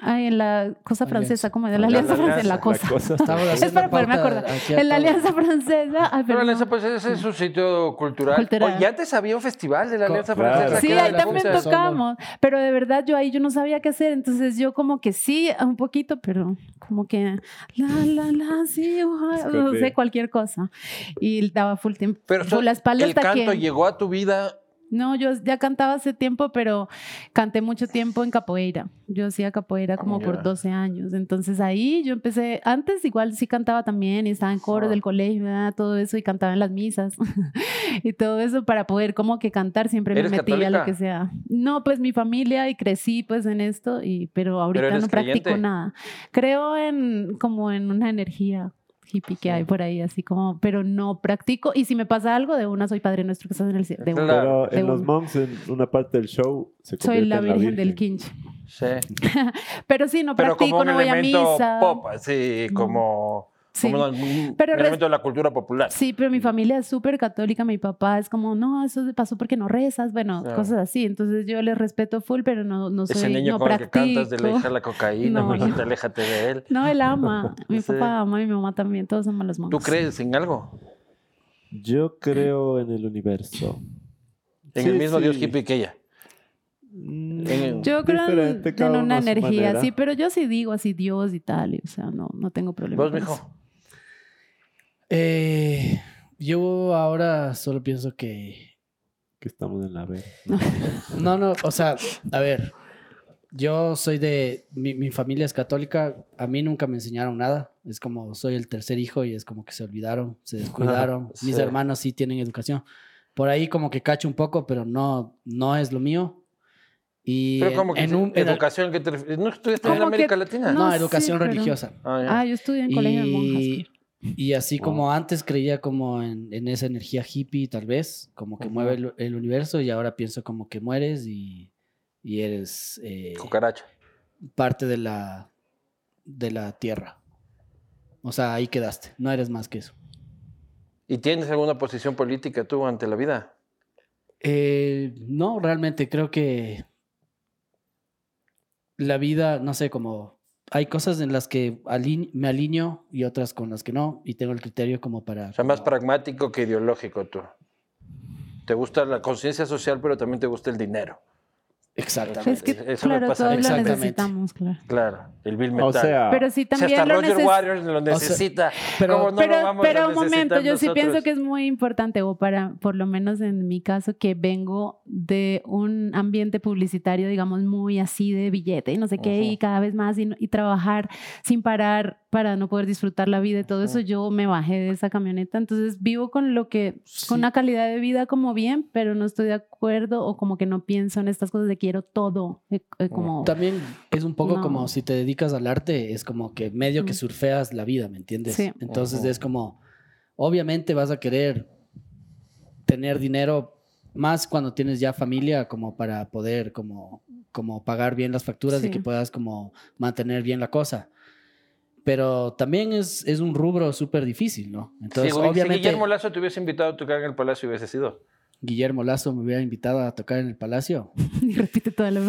ay, en la cosa Alianza. francesa, como de la Ah, Alianza la Francesa, en la Alianza, cosa. cosa. *laughs* Estamos Es para poderme acordar. En la. Alianza Francesa. ay, Pero perdón. Alianza, pues ese es un sitio cultural. Cultural. Oye, antes había un festival de la Alianza claro. Francesa. Sí, ahí la también tocamos, pero de verdad yo ahí yo no sabía qué hacer, entonces yo como que sí, un poquito, pero como que la, la, la, sí, ojalá, no sé, cualquier cosa. Y daba full tiempo, Pero full la espalda el canto que... llegó a tu vida No, yo ya cantaba hace tiempo, pero canté mucho tiempo en capoeira. Yo hacía capoeira como Ya. por 12 años. Entonces ahí yo empecé, antes igual sí cantaba también y estaba en coro Ah. del colegio, ¿verdad? todo eso y cantaba en las misas *laughs* y todo eso para poder como que cantar siempre me ¿Eres metía católica? lo que sea. No, pues mi familia y crecí pues en esto y pero ahorita no practico creyente? nada. Creo en como en una energía hippie que hay por ahí, así como, pero no practico. Y si me pasa algo, de una soy Padre Nuestro que estás en el cielo. de una. Pero de en los monks, en una parte del show, se Soy la en Virgen, del Quinche. Sí. *laughs* Pero sí, no Pero practico, como un no voy a misa. pop, así como, Sí. un Pero elemento de la cultura popular. Sí, pero mi familia es súper católica. Mi papá es como, no, eso pasó porque no rezas. Bueno, cosas así. Entonces yo les respeto full, pero no, no soy, Ese niño no con el que practico. cantas de la hija la cocaína, No, *laughs* mijita, no. aléjate de él. No, él ama. *laughs* Mi Sí. papá ama y mi mamá también. Todos aman los ¿Tú monjes. crees en algo? Yo creo en el universo. En Sí, el mismo Dios sí. hippie que ella. Mm, En- Yo creo en, una energía, manera. sí, pero yo sí digo así Dios y tal, y, o sea, no, no tengo problema. ¿Vos, con mijo? eso. Eh, yo ahora solo pienso que Que estamos en la B. *laughs* No, no, o sea, a ver, yo soy de, mi, mi familia es católica, a mí nunca me enseñaron nada, es como soy el tercer hijo y es como que se olvidaron, se descuidaron, Sí. mis hermanos sí tienen educación, por ahí como que cacho un poco, pero no, no es lo mío. Y Pero en- como que en un, en el- educación que te refieres? ¿No estudiaste en ¿Cómo América que- Latina? no, educación religiosa. Ah. Ah, yo estudié en colegio de monjas. Y, así como antes creía como en, en esa energía hippie, tal vez, como que mueve el, el universo y ahora pienso como que mueres y, y eres eh, Cucaracha. parte de la, de la tierra. O sea, ahí quedaste, no eres más que eso. ¿Y tienes alguna posición política tú ante la vida? Eh, no, realmente creo que la vida, no sé, como hay cosas en las que aline- me alineo y otras con las que no, y tengo el criterio como para... O sea, más pragmático que ideológico tú. Te gusta la conciencia social, pero también te gusta el dinero. Exactamente. Es que, Eso me claro, pasa a todos lo necesitamos, claro. Claro, el Bill Metal. O sea, Pero sí si también hasta lo Roger Waters lo necesita, pero- ¿cómo no pero, lo vamos pero a un momento, yo sí pienso que es muy importante, o para, por lo menos en mi caso, que vengo de un ambiente publicitario, digamos, muy así de billete y no sé qué, Ujú. y cada vez más, y, y trabajar sin parar para no poder disfrutar la vida y todo eso, yo me bajé de esa camioneta, entonces vivo con lo que, Sí. con una calidad de vida como bien, pero no estoy de acuerdo o como que no pienso en estas cosas de quiero todo, eh, eh, como... También es un poco No. como si te dedicas al arte, es como que medio que surfeas la vida, ¿me entiendes? Sí. Entonces es como, obviamente vas a querer tener dinero más cuando tienes ya familia como para poder como, como pagar bien las facturas y Sí. que puedas como mantener bien la cosa. Pero también es, es un rubro súper difícil, ¿no? Entonces, si, si obviamente, Guillermo Lazo te hubiese invitado a tocar en el Palacio, hubiese sido. Guillermo Lazo me hubiera invitado a tocar en el Palacio. *laughs* Y repite toda la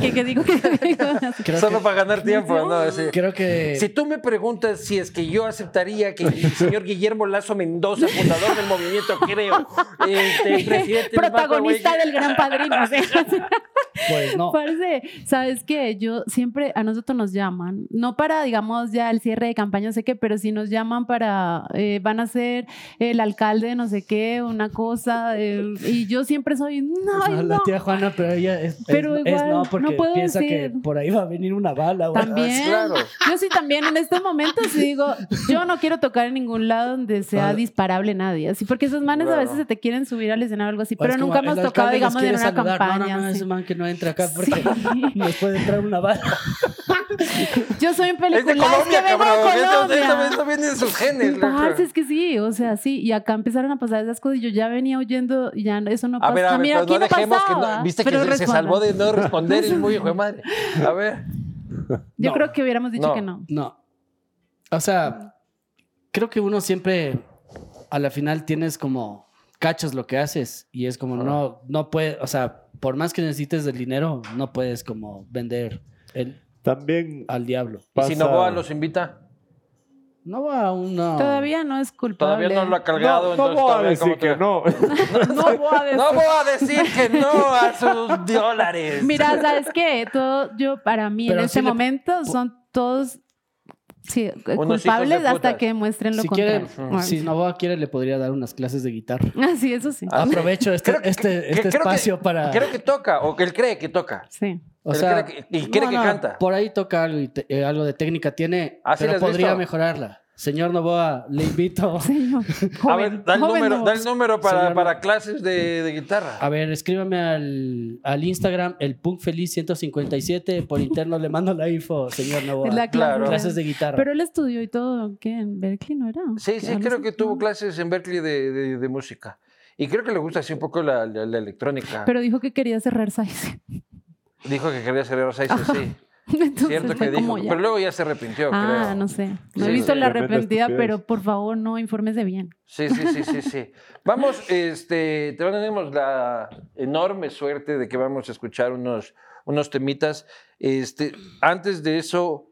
¿Qué, qué, qué digo? ¿Qué digo? *laughs* Creo Solo que, para ganar tiempo, ¿no? Así. creo que Si tú me preguntas si es que yo aceptaría que el *laughs* señor Guillermo Lazo Mendoza, fundador del movimiento Creo, este, presidente Protagonista del gran padrino. pues no. Parce, ¿sabes qué? Yo siempre, a nosotros nos llaman, no para, digamos, ya el cierre de campaña, no sé qué, pero si nos llaman para, eh, van a ser el alcalde de no sé qué, una cosa, eh, y yo siempre soy, no, No, la no. tía Juana, pero ella es, Pero es igual, no no porque puedo piensa que decir. por ahí va a venir una bala. güey. También, claro. yo sí también en estos momentos sí digo, yo no quiero tocar en ningún lado donde sea disparable nadie, así porque esos manes a veces se te quieren subir al escenario o algo así, O pero como, nunca hemos tocado, digamos, en una saludar. campaña. No, no, no, sí. ese man que no entre acá porque Sí. *laughs* nos puede entrar una bala. Yo soy en Es de película, es, Colombia, que vengo cabrón. de Colombia. esto viene de sus genes. Parce, es que sí, o sea, sí, y acá empezaron a pasar esas cosas y yo ya venía huyendo y ya eso no A pasa. ver, a ver, Mira, pero aquí no dejemos que no. Viste que se, salvó de no *laughs* responder el muy hijo de madre. A ver. Yo No. creo que hubiéramos dicho No. que no. No. O sea, creo que uno siempre a la final tienes como cachos lo que haces y es como no no puede, o sea, por más que necesites del dinero, no puedes como vender el, también al diablo. ¿Y si Novoa los invita? No va a uno. Todavía no es culpable. Todavía no lo ha cargado, No, no entonces voy a todavía decir como que no. *laughs* No voy a *laughs* decir. No voy a decir que no a sus dólares. Mira, ¿sabes qué? Todo, yo, para mí, Pero en este le- momento, son todos Sí, hijos culpables hasta que demuestren lo Si quiere, contrario. Si Novoa quiere, le podría dar unas clases de guitarra. *laughs* Ah, sí, eso sí. Ah, Aprovecho este, Creo que- este, que- este creo que- espacio para. Creo que toca, o que él cree que toca. Sí. O sea, cree que- y cree que canta. Por ahí toca algo, y te- eh, algo de técnica. Tiene, Ah, ¿sí le pero has podría visto? mejorarla. Señor Novoa, le invito. *laughs* Señor. a ver, da el joven número, no. da el número para, Señor- para clases de, de guitarra. A ver, escríbame al, al Instagram, el Punk Feliz 157. Por interno le mando la info, señor Novoa. Es la clase. Claro. Clases de guitarra. Pero él estudió y todo, ¿qué? ¿En Berkeley no era? Sí, sí, creo que tuvo ¿no? clases en Berkeley de, de- de música. Y creo que le gusta así un poco la, la- la electrónica. Pero dijo que quería cerrar Size. Dijo que quería ser los sí, sí. *laughs* Entonces Cierto que dijo. Pero luego ya se arrepintió, Ah, creo. no sé. No Sí, he visto sí. la arrepentida, pero por favor no infórmese bien. Sí, sí, sí, sí, sí. *laughs* Vamos, este, tenemos la enorme suerte de que vamos a escuchar unos, unos temitas. Este, antes de eso,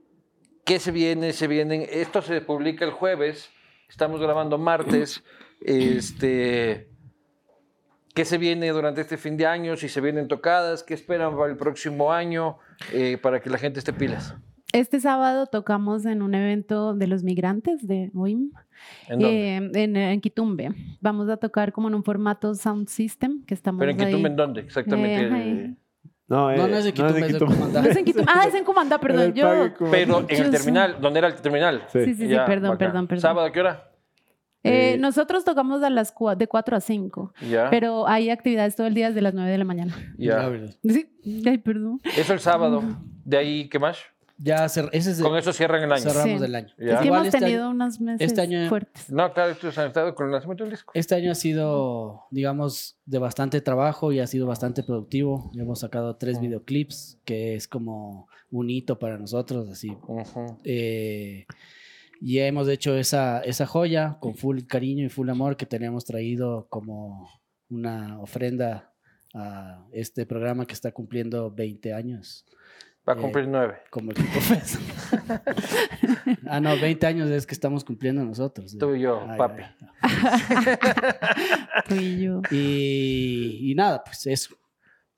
¿qué se viene? Se vienen, esto se publica el jueves, estamos grabando martes. Este, ¿qué se viene durante este fin de año? Si se vienen tocadas, ¿qué esperan para el próximo año? Eh, para que la gente esté pilas. Este sábado tocamos en un evento de los migrantes de OIM ¿En dónde? eh, en, en Quitumbe. Vamos a tocar como en un formato sound system que estamos ¿Pero en ahí. Quitumbe en dónde? Exactamente. Eh. No, eh, es de Quito, es en Quitumbe. Ah, es en Comandá, En perdón. Yo... Pero en el terminal, ¿dónde era el terminal? Sí. Sí, sí, sí, Ya, perdón, bacán. perdón, perdón. ¿Sábado a qué hora? Eh, Eh, nosotros tocamos a las cua- de 4 a 5, Ya. pero hay actividades todo el día desde las 9 de la mañana. ya. Verdad. Sí, ay, perdón. Eso el sábado. De ahí, ¿qué más? Ya ese es Con eso cierran el año. cerramos Sí. el año. Es que Igual hemos este tenido año- unos meses este año- fuertes. No, claro, estos han estado con el lanzamiento del disco. Este año ha sido, digamos, de bastante trabajo y ha sido bastante productivo. Hemos sacado tres Mm. videoclips, que es como un hito para nosotros, así. Ujú. Eh, y hemos hecho esa, esa joya con full cariño y full amor que tenemos traído como una ofrenda a este programa que está cumpliendo 20 años Va a Eh, cumplir nueve. como equipo *laughs* ah, no, 20 años es que estamos cumpliendo nosotros. Tú y yo, Ay, papi. ay, *laughs* Tú y yo. y nada, pues eso.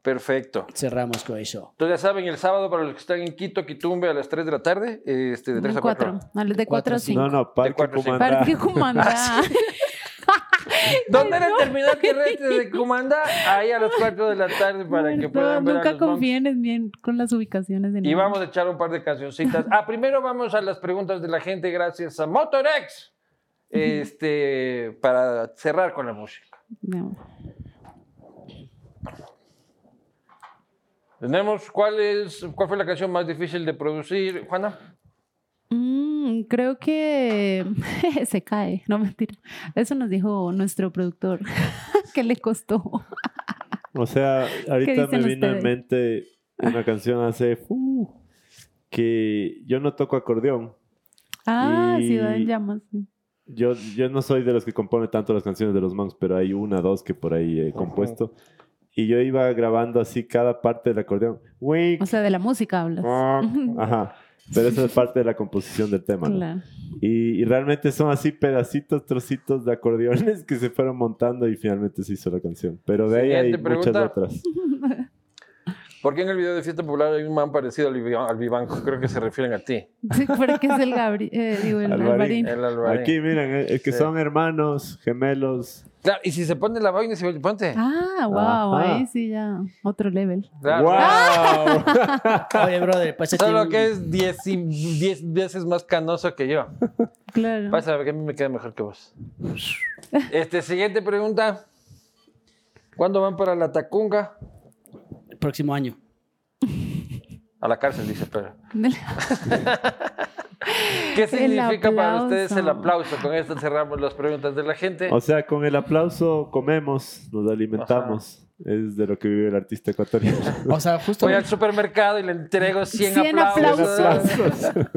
Perfecto. Cerramos con eso. Entonces ya saben, el sábado para los que están en Quito, Quitumbe a las 3 de la tarde, este, de 3 a 4. 4. De 4 a 5. No, no, Parque cuatro a cinco. Comandante. Parque Comandá. *laughs* *laughs* ¿Dónde era el terminal terrestre de Comanda? Ahí a las 4 de la tarde para que No, puedan ver a nunca los confíen en bien con las ubicaciones de Y vamos a echar un par de cancioncitas. Ah, primero vamos a las preguntas de la gente gracias a Motorex. Este, para cerrar con la música. No. Tenemos, ¿cuál, es, ¿cuál fue la canción más difícil de producir, Juana? Mm, creo que *laughs* se cae, no mentira. Eso nos dijo nuestro productor, *laughs* que le costó. O sea, *laughs* ahorita me vino en ustedes? mente una canción hace uh, que yo no toco acordeón. Ah, Ciudad en Llamas. Yo, yo no soy de los que compone tanto las canciones de los monks, pero hay una, dos que por ahí he compuesto. Y yo iba grabando así cada parte del acordeón. Wink, O sea, de la música hablas. *laughs* Ajá. Pero esa es parte de la composición del tema. ¿no? Claro. Y, y realmente son así pedacitos, trocitos de acordeones que se fueron montando y finalmente se hizo la canción. Pero de ahí hay Siguiente muchas pregunta. otras. *laughs* ¿Por qué en el video de Fiesta Popular hay un man parecido al, Vivan- al Vivanco? Creo que se refieren a ti. *laughs* Sí, porque es el Gabri, eh, digo, el Alvarín. Alvarín. El Alvarín. Aquí, miren, eh, es que Sí. son hermanos, gemelos. Claro, y si se pone la vaina, se ponte. Ah, wow, Ajá. ahí sí ya, otro level. Claro. ¡Wow! *laughs* Oye, brother, pues Solo que es 10 y- 10 veces más canoso que yo. Claro. Pasa que a mí me queda mejor que vos. Este, siguiente pregunta. ¿Cuándo van para la Tacunga? Próximo año. A la cárcel, dice, pero. *laughs* ¿Qué significa para ustedes el aplauso? Con esto cerramos las preguntas de la gente. O sea, con el aplauso comemos, nos alimentamos. Es de lo que vive el artista ecuatoriano. O sea, justo. Voy al supermercado y le entrego 100, 100 aplausos. aplausos. *laughs*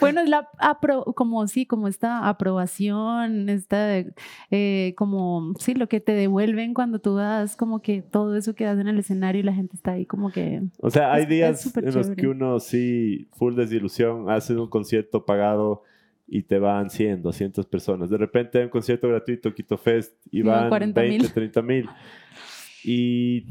Bueno, es la apro como sí, como esta aprobación, esta eh, como sí, lo que te devuelven cuando tú das como que todo eso que das en el escenario y la gente está ahí como que O sea, hay Es- días en los que uno sí, full desilusión, hace un concierto pagado y te van 100, 200 personas. De repente hay un concierto gratuito, Quito Fest, y van van 40,000. 20, 30 mil. Y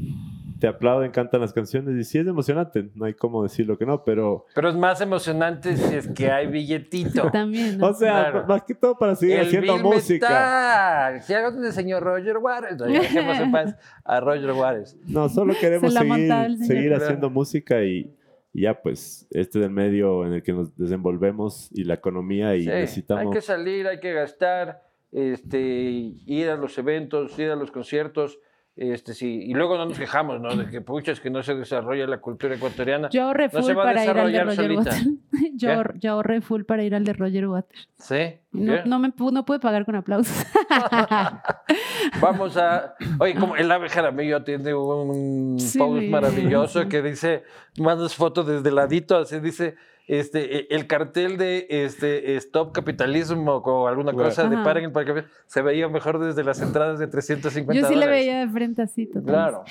te aplauden, cantan las canciones y sí es emocionante, no hay cómo decirlo que no, pero, Pero es más emocionante si es que hay billetito. *laughs* También. ¿no? o sea, Claro. más que todo para seguir El haciendo Bill música. Metal. Si hago el señor Roger ya dejemos en paz a Roger Juárez. No, solo queremos Se seguir, seguir haciendo música y, y ya pues este es el medio en el que nos desenvolvemos y la economía y Sí, necesitamos... Hay que salir, hay que gastar, este, ir a los eventos, ir a los conciertos. Este, sí, y luego no nos quejamos, ¿no? De que puchas que no se desarrolla la cultura ecuatoriana. Yo ahorré No se full va a para ir al de Roger. Waters. *laughs* yo, ahorré full para ir al de Roger Waters. Sí. No, me no pude pagar con aplausos. *laughs* Vamos a. Oye, como el ave Jaramillo tiene un Sí, post maravilloso que dice, mandas fotos desde el ladito, así dice, este, e- el cartel de este Stop Capitalismo o alguna Claro. cosa de paren el parque, se veía mejor desde las entradas de 350 Yo sí le veía de frente así. total. Claro.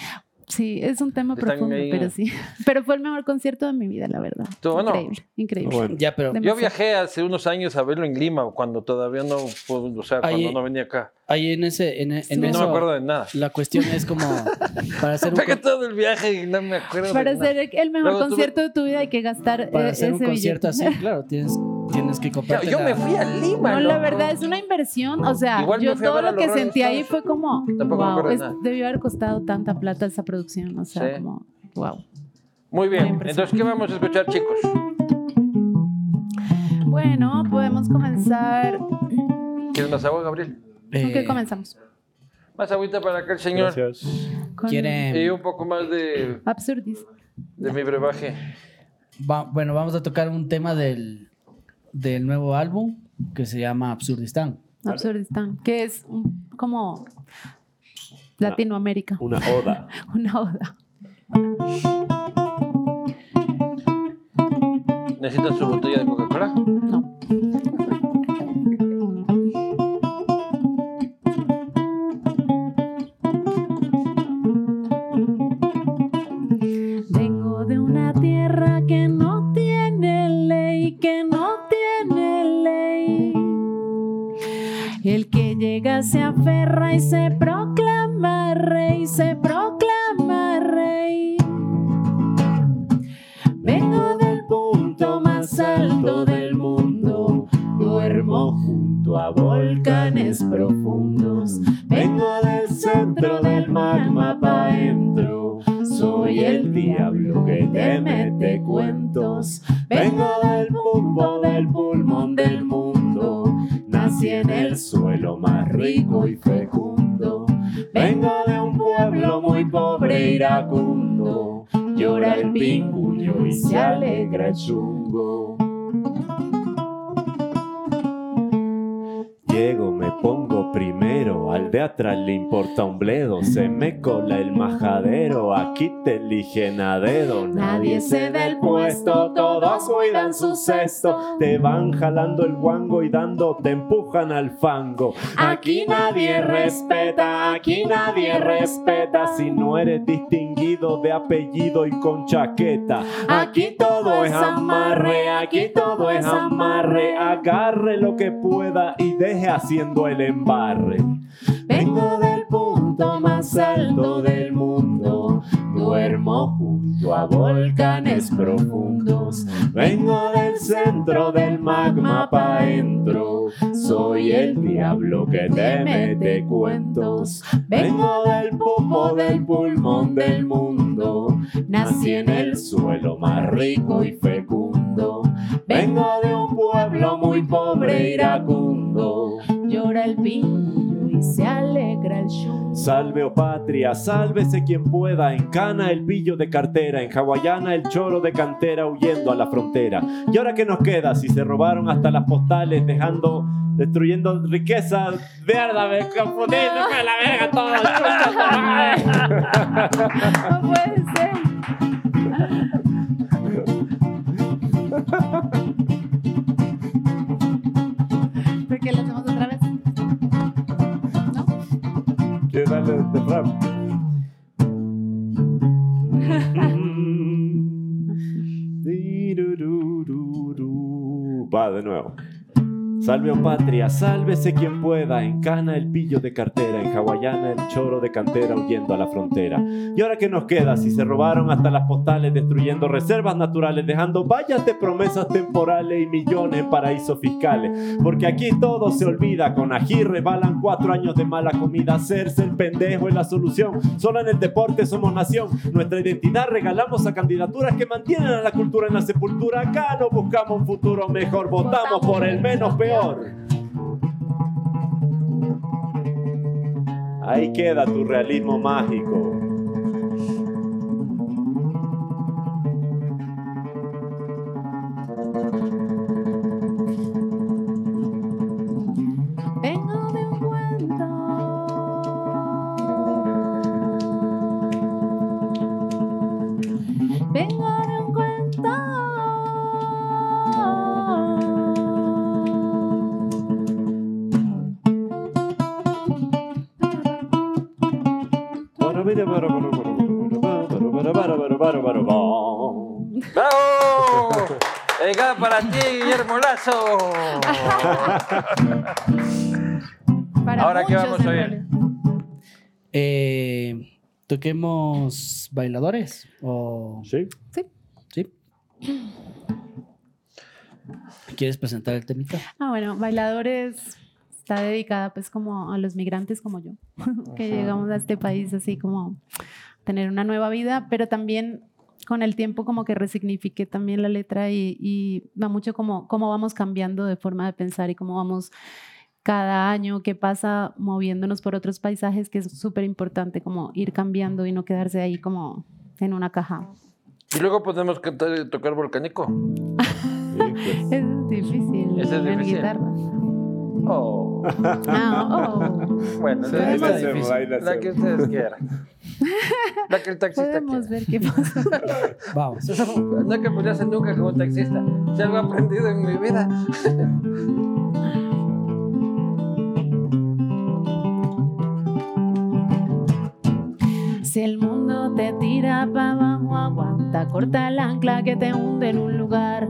Sí, es un tema Están profundo, ahí. pero sí. *laughs* Pero fue el mejor concierto de mi vida, la verdad. Tú. Increíble, increíble. Bueno, Ya, pero Yo viajé hace unos años a verlo en Lima, cuando todavía no, pues, o sea, Ahí- cuando no venía acá. Ahí en ese, en, en Sí. No eso, me acuerdo de nada. la cuestión es como para hacer un, Pagué todo el viaje y no me acuerdo Para de nada. ser el mejor Luego tuve- concierto de tu vida hay que gastar para eh, hacer un ese concierto billete. así, claro, tienes, tienes que Yo, comprarte yo la- me fui a Lima. No, la loco. verdad es una inversión. O sea, Igual me yo todo lo que sentí ahí fue como, Tampoco me wow, acuerdo de es- nada. debió haber costado tanta plata esa producción. O sea, Sí. como, wow. Muy bien. Entonces, ¿qué vamos a escuchar, chicos? Bueno, podemos comenzar. ¿Quieres más agua, Gabriel? ¿Con eh, qué comenzamos? Más agüita para acá el señor. gracias. Con quiere- Y un poco más de, Absurdis. de mi brebaje. va- bueno, vamos a tocar un tema del, del nuevo álbum que se llama Absurdistán. Absurdistán. Que es un- como Latinoamérica. Una oda. *laughs* Una oda. ¿Necesitas su botella de Coca-Cola? No. Se aferra y se proclama rey, se proclama rey. Vengo del punto más alto del mundo, duermo junto a volcanes profundos. Llego, me pongo primero, al de atrás le importa un bledo, se me aquí te eligen a dedo, Nadie cede el puesto, todos cuidan su cesto. te van jalando el guango y dando, te empujan al fango. Aquí nadie respeta, aquí nadie respeta. si no eres distinguido de apellido y con chaqueta. Aquí todo es amarre, aquí todo es amarre. agarre lo que pueda y deje haciendo el embarre. Vengo del punto más alto del mundo, duermo junto a volcanes profundos. Vengo del centro del magma pa' dentro. Soy el diablo que te mete cuentos. Vengo del pupo del pulmón del mundo. Nací en el suelo más rico y fecundo. Vengo de un pueblo muy pobre iracundo. Llora el pillo y se alegra el chungo. Salve o patria, sálvese quien pueda. En Cana el pillo de cartera, en Hawaiana el choro de cantera huyendo a la frontera. ¿Y ahora qué nos queda si se robaron hasta las postales dejando, destruyendo riqueza? Mierda, me confundí, la verga todo. *laughs* *laughs* No puede ser. ¿Quieres darle de rap? Va de nuevo. Salve o patria, sálvese quien pueda. En Cana el pillo de cartera, en Hawaiana el choro de cantera huyendo a la frontera. ¿Y ahora qué nos queda si se robaron hasta las postales, destruyendo reservas naturales, dejando vallas de promesas temporales y millones en paraísos fiscales? Porque aquí todo se olvida, con ají rebalan cuatro años de mala comida. Hacerse el pendejo es la solución. Solo en el deporte somos nación. Nuestra identidad regalamos a candidaturas que mantienen a la cultura en la sepultura. Acá no buscamos un futuro mejor, votamos por el menos peor. Ahí queda tu realismo mágico. *laughs* Para Ahora, ¿qué vamos a oír? Eh, ¿Toquemos bailadores? ¿O Sí. sí? ¿Quieres presentar el temita? Ah, bueno, Bailadores está dedicada pues como a los migrantes como yo, *laughs* que llegamos a este país así como a tener una nueva vida, pero también con el tiempo como que resignifiqué también la letra y, y va mucho como cómo vamos cambiando de forma de pensar y cómo vamos cada año que pasa moviéndonos por otros paisajes, que es súper importante como ir cambiando y no quedarse ahí como en una caja. Y luego podemos cantar y tocar volcánico. Pues. *laughs* Es difícil. Ese es en difícil. guitarra. Oh. Ah, oh. Bueno, Sí, la, que ustedes quieran. *laughs* La que el taxista Podemos quiera. ver qué pasa. *laughs* Vamos. No que podría ser nunca como taxista. Si algo he aprendido en mi vida. *laughs* Si el mundo te tira para abajo, aguanta, corta el ancla que te hunde en un lugar.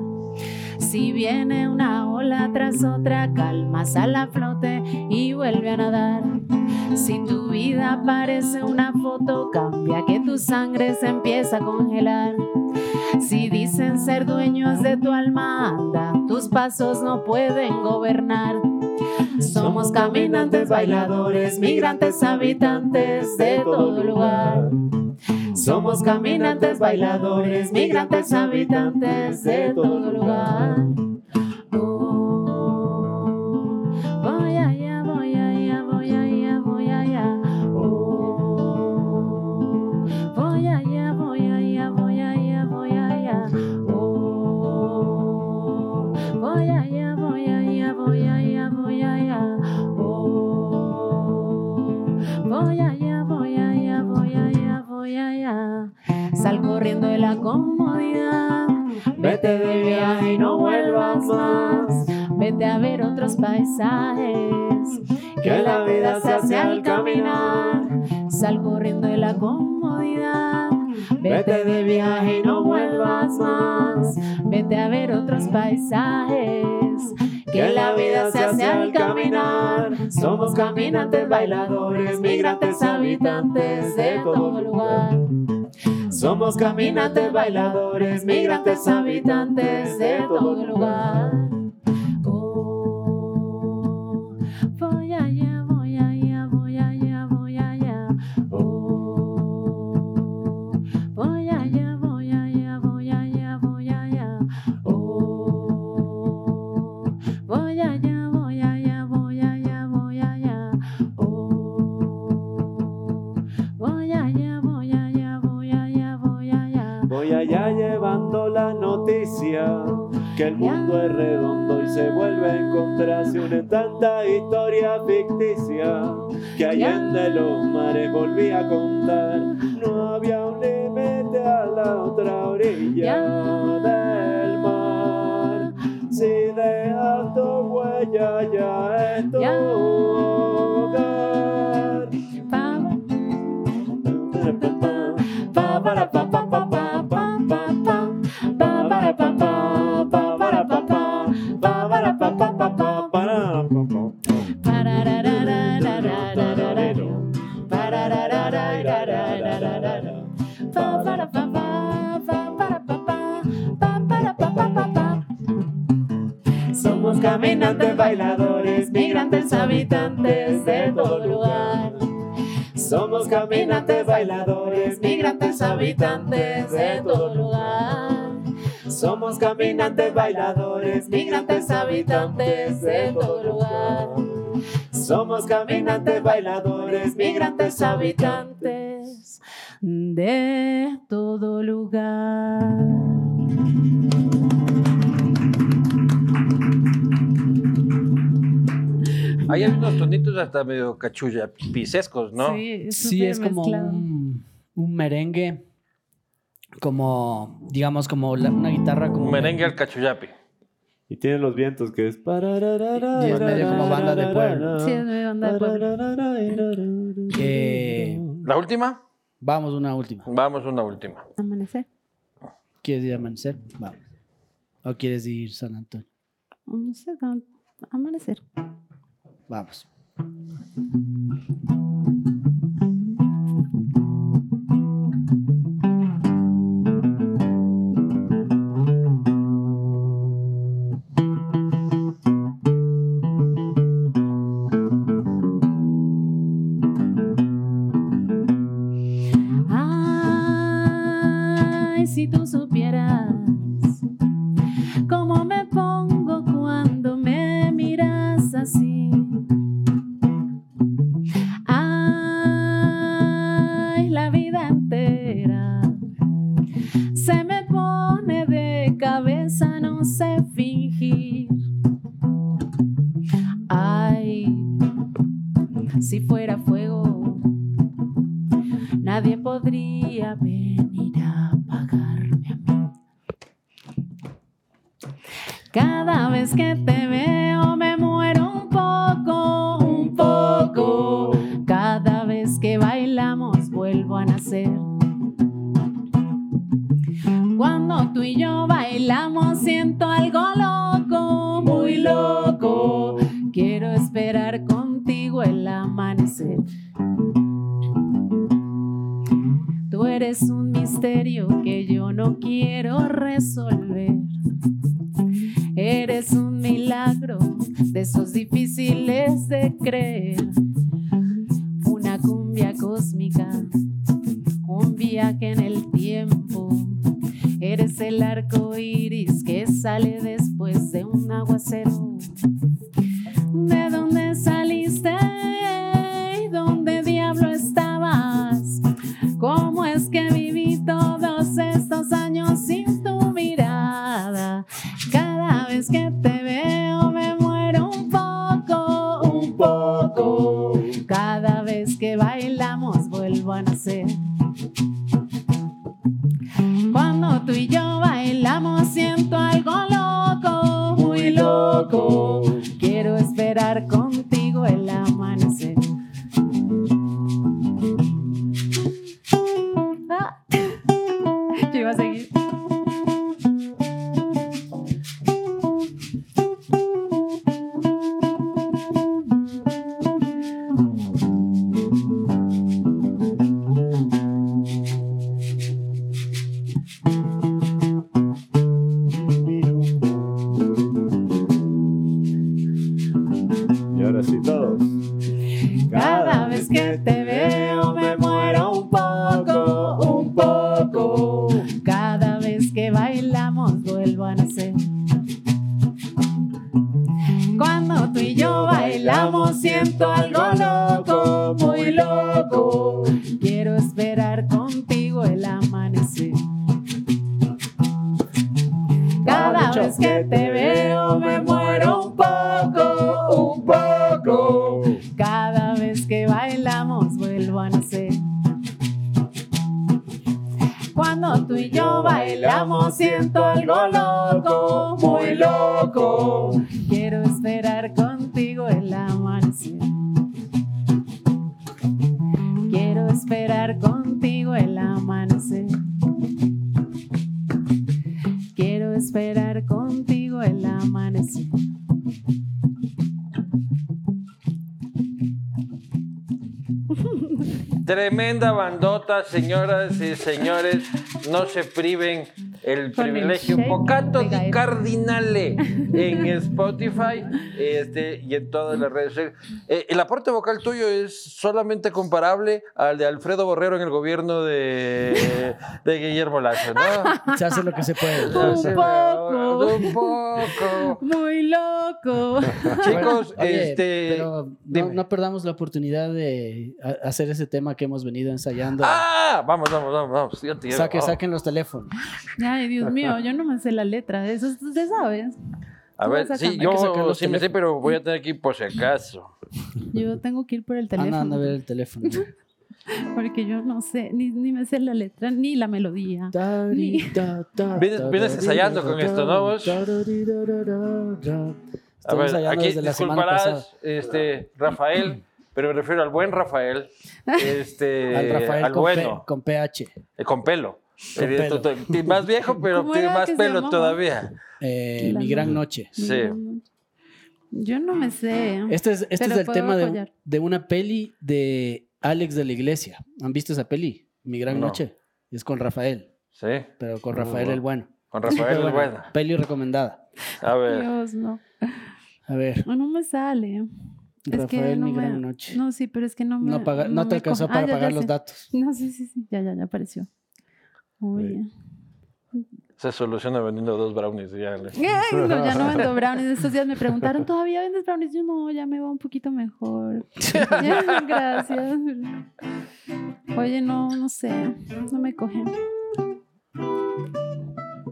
Si viene una ola tras otra, calma, sal a flote y vuelve a nadar. Si tu vida parece una foto, cambia que tu sangre se empieza a congelar. Si dicen ser dueños de tu alma, anda, tus pasos no pueden gobernar. Somos caminantes, bailadores, migrantes, habitantes de todo lugar. Somos caminantes, bailadores, migrantes, habitantes de todo lugar. Sal corriendo de la comodidad. Vete de viaje y no vuelvas más. Vete a ver otros paisajes. Que la vida se hace al caminar. Sal corriendo de la comodidad. Vete de viaje y no vuelvas más. Vete a ver otros paisajes. Que la vida se hace al caminar. Somos caminantes, bailadores, migrantes, habitantes de todo lugar. Somos caminantes, bailadores, migrantes, habitantes de todo lugar. Que el mundo es redondo y se vuelve a encontrar. Se tanta historia ficticia que allende los mares volví a contar. No había un límite a la otra orilla del mar. Si dejas tu huella ya es tu hogar. Pa, para, pa, pa, pa, pa, Somos caminantes, bailadores, migrantes, habitantes de todo lugar. Somos caminantes, bailadores, migrantes, habitantes. Somos Caminantes, bailadores, migrantes, habitantes de todo lugar. Somos Caminantes, bailadores, migrantes, habitantes de todo lugar. Ahí hay unos tonitos hasta medio cachulla pisescos, ¿no? Sí, Sí, es como un merengue, como, digamos, como la- una guitarra como... Un merengue al cachullapi. Y tiene los vientos que es. Y es medio como banda de pueblo. Sí, es medio banda de pueblo. Eh, ¿La última? vamos, una última. Vamos una última. Amanecer. ¿Quieres ir a amanecer? Vamos. ¿O quieres ir San Antonio? No sé, am- amanecer. Vamos. Bailamos siento algo loco, muy loco. Quiero esperar contigo el amanecer. Tú eres un misterio que yo no quiero resolver. Eres un milagro de esos difíciles de creer. El arco iris que sale después de un aguacero. ¿De dónde saliste? Y yo bailamos siento algo loco, muy loco. Quiero esperar contigo el amanecer. Tremenda bandota, señoras y señores. No se priven el Con privilegio Pocato de di. Cardinale *laughs* en Spotify este, y en todas las redes sociales. Eh, el aporte vocal tuyo es solamente comparable al de Alfredo Borrero en el gobierno de, de Guillermo Lazo, ¿no? Se hace lo que se puede. Un Sí, poco. Un poco. Muy loco. *laughs* Chicos, Oye, este. pero no, perdamos la oportunidad de hacer ese tema que hemos venido ensayando. ¡Ah! Vamos, vamos, vamos, vamos. Ya te llevo. Saque- Vamos. saquen los teléfonos. Ay, Dios mío, yo no me sé la letra. Eso usted sabe. A ver, sí, yo sí me sé, pero voy a tener que ir por si acaso. Yo tengo que ir por el Anda, teléfono. anda a ver el teléfono. *laughs* Porque yo no sé, ni, ni me sé la letra, ni la melodía. Ni- *laughs* Vienes- vienes ensayando con esto, ¿no, vos? A ver, aquí disculparás, este, Rafael, pero me refiero al buen Rafael, *laughs* este, Al Rafael al con, bueno, P- con PH. eh, con pelo. Pelo. Más viejo, *laughs* pero ¿Cómo tiene más pelo todavía. Eh, mi gran no- noche. Sí. Yo no me sé. Este es, este es el tema de, de una peli de Alex de la Iglesia. ¿Han visto esa peli? Mi gran No. noche. Es con Rafael, Sí, pero con Rafael bueno. el bueno. con Rafael *laughs* el bueno. Peli recomendada. A ver, Dios, no. A ver, No me sale. Es que no mi me... gran noche. No, sí, pero es que no me... No, paga- no te me alcanzó para Ah, ya, ya pagar los sé. datos. No, sí, sí, sí. Ya, ya, ya apareció. Oye. se soluciona vendiendo dos brownies. y Ya, le- no, ya no vendo *laughs* brownies. Estos días me preguntaron, ¿todavía vendes brownies? Yo no, ya me va un poquito mejor. *laughs* Gracias. Oye, no, no sé. No me coge.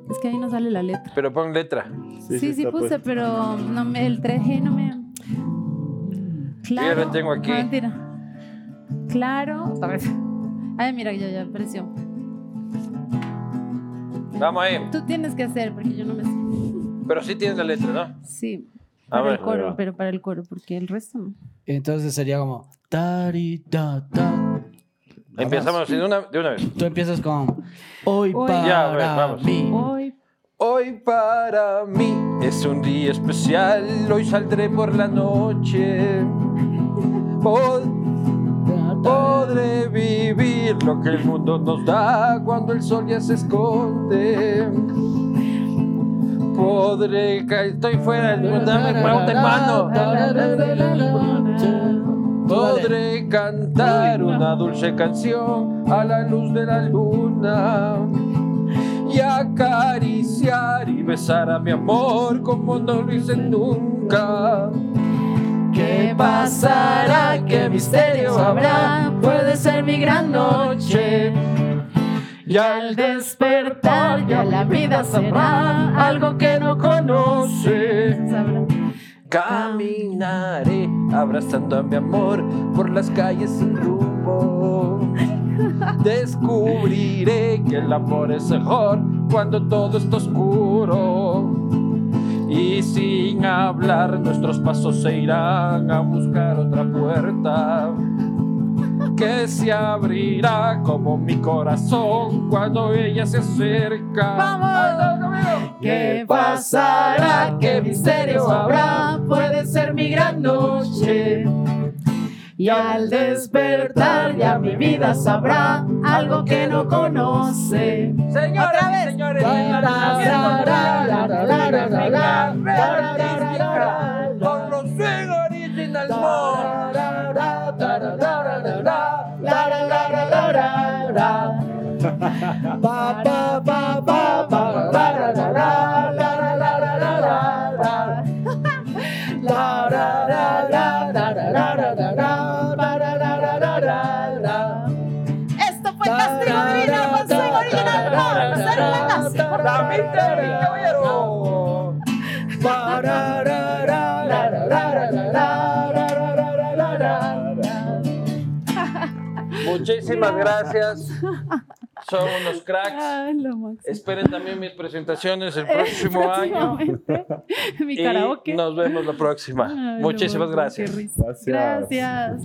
Es que ahí no sale la letra. Pero pon letra. Sí, sí, puse, puesto. pero no me, el 3G no me. Claro. la tengo aquí. No, mentira. Claro. A ver. Ay, mira, ya, ya apareció. Vamos ahí. Tú tienes que hacer, porque yo no me sé. Pero sí tienes la letra, ¿no? Sí. A Para ver. el coro, pero para el coro, porque el resto no. Entonces sería como. tari, ta, ta. Empezamos de una, de una vez. Tú empiezas con. Hoy Hoy- para Ya, a ver, vamos. mí. Hoy. Hoy para mí es un día especial, hoy saldré por la noche. Pod- podré vivir lo que el mundo nos da cuando el sol ya se esconde. Podré, ca- estoy fuera del mundo, dame pregunta en mano. Podré cantar una dulce canción a la luz de la luna y acariciar y besar a mi amor como no lo hice nunca. ¿Qué pasará? ¿Qué misterio habrá? Puede ser mi gran noche. Y Al despertar ya la vida será algo que no conoce. sabrá. Caminaré abrazando a mi amor por las calles sin rumbo. Descubriré que el amor es mejor cuando todo está oscuro. Y sin hablar nuestros pasos se irán a buscar otra puerta que se abrirá como mi corazón cuando ella se acerca. ¡Vamos! ¿Qué pasará? ¿Qué misterio habrá? Puede ser mi gran noche. Y al despertar ya mi vida sabrá algo que no conoce. Señoras y señores, con los Swing Original Mode. Muchísimas gracias. Son unos cracks. Ay, lo máximo. Esperen también mis presentaciones el *laughs* próximo año. Mi Y karaoke. nos vemos la próxima. Ay, Muchísimas máximo. Gracias. Gracias.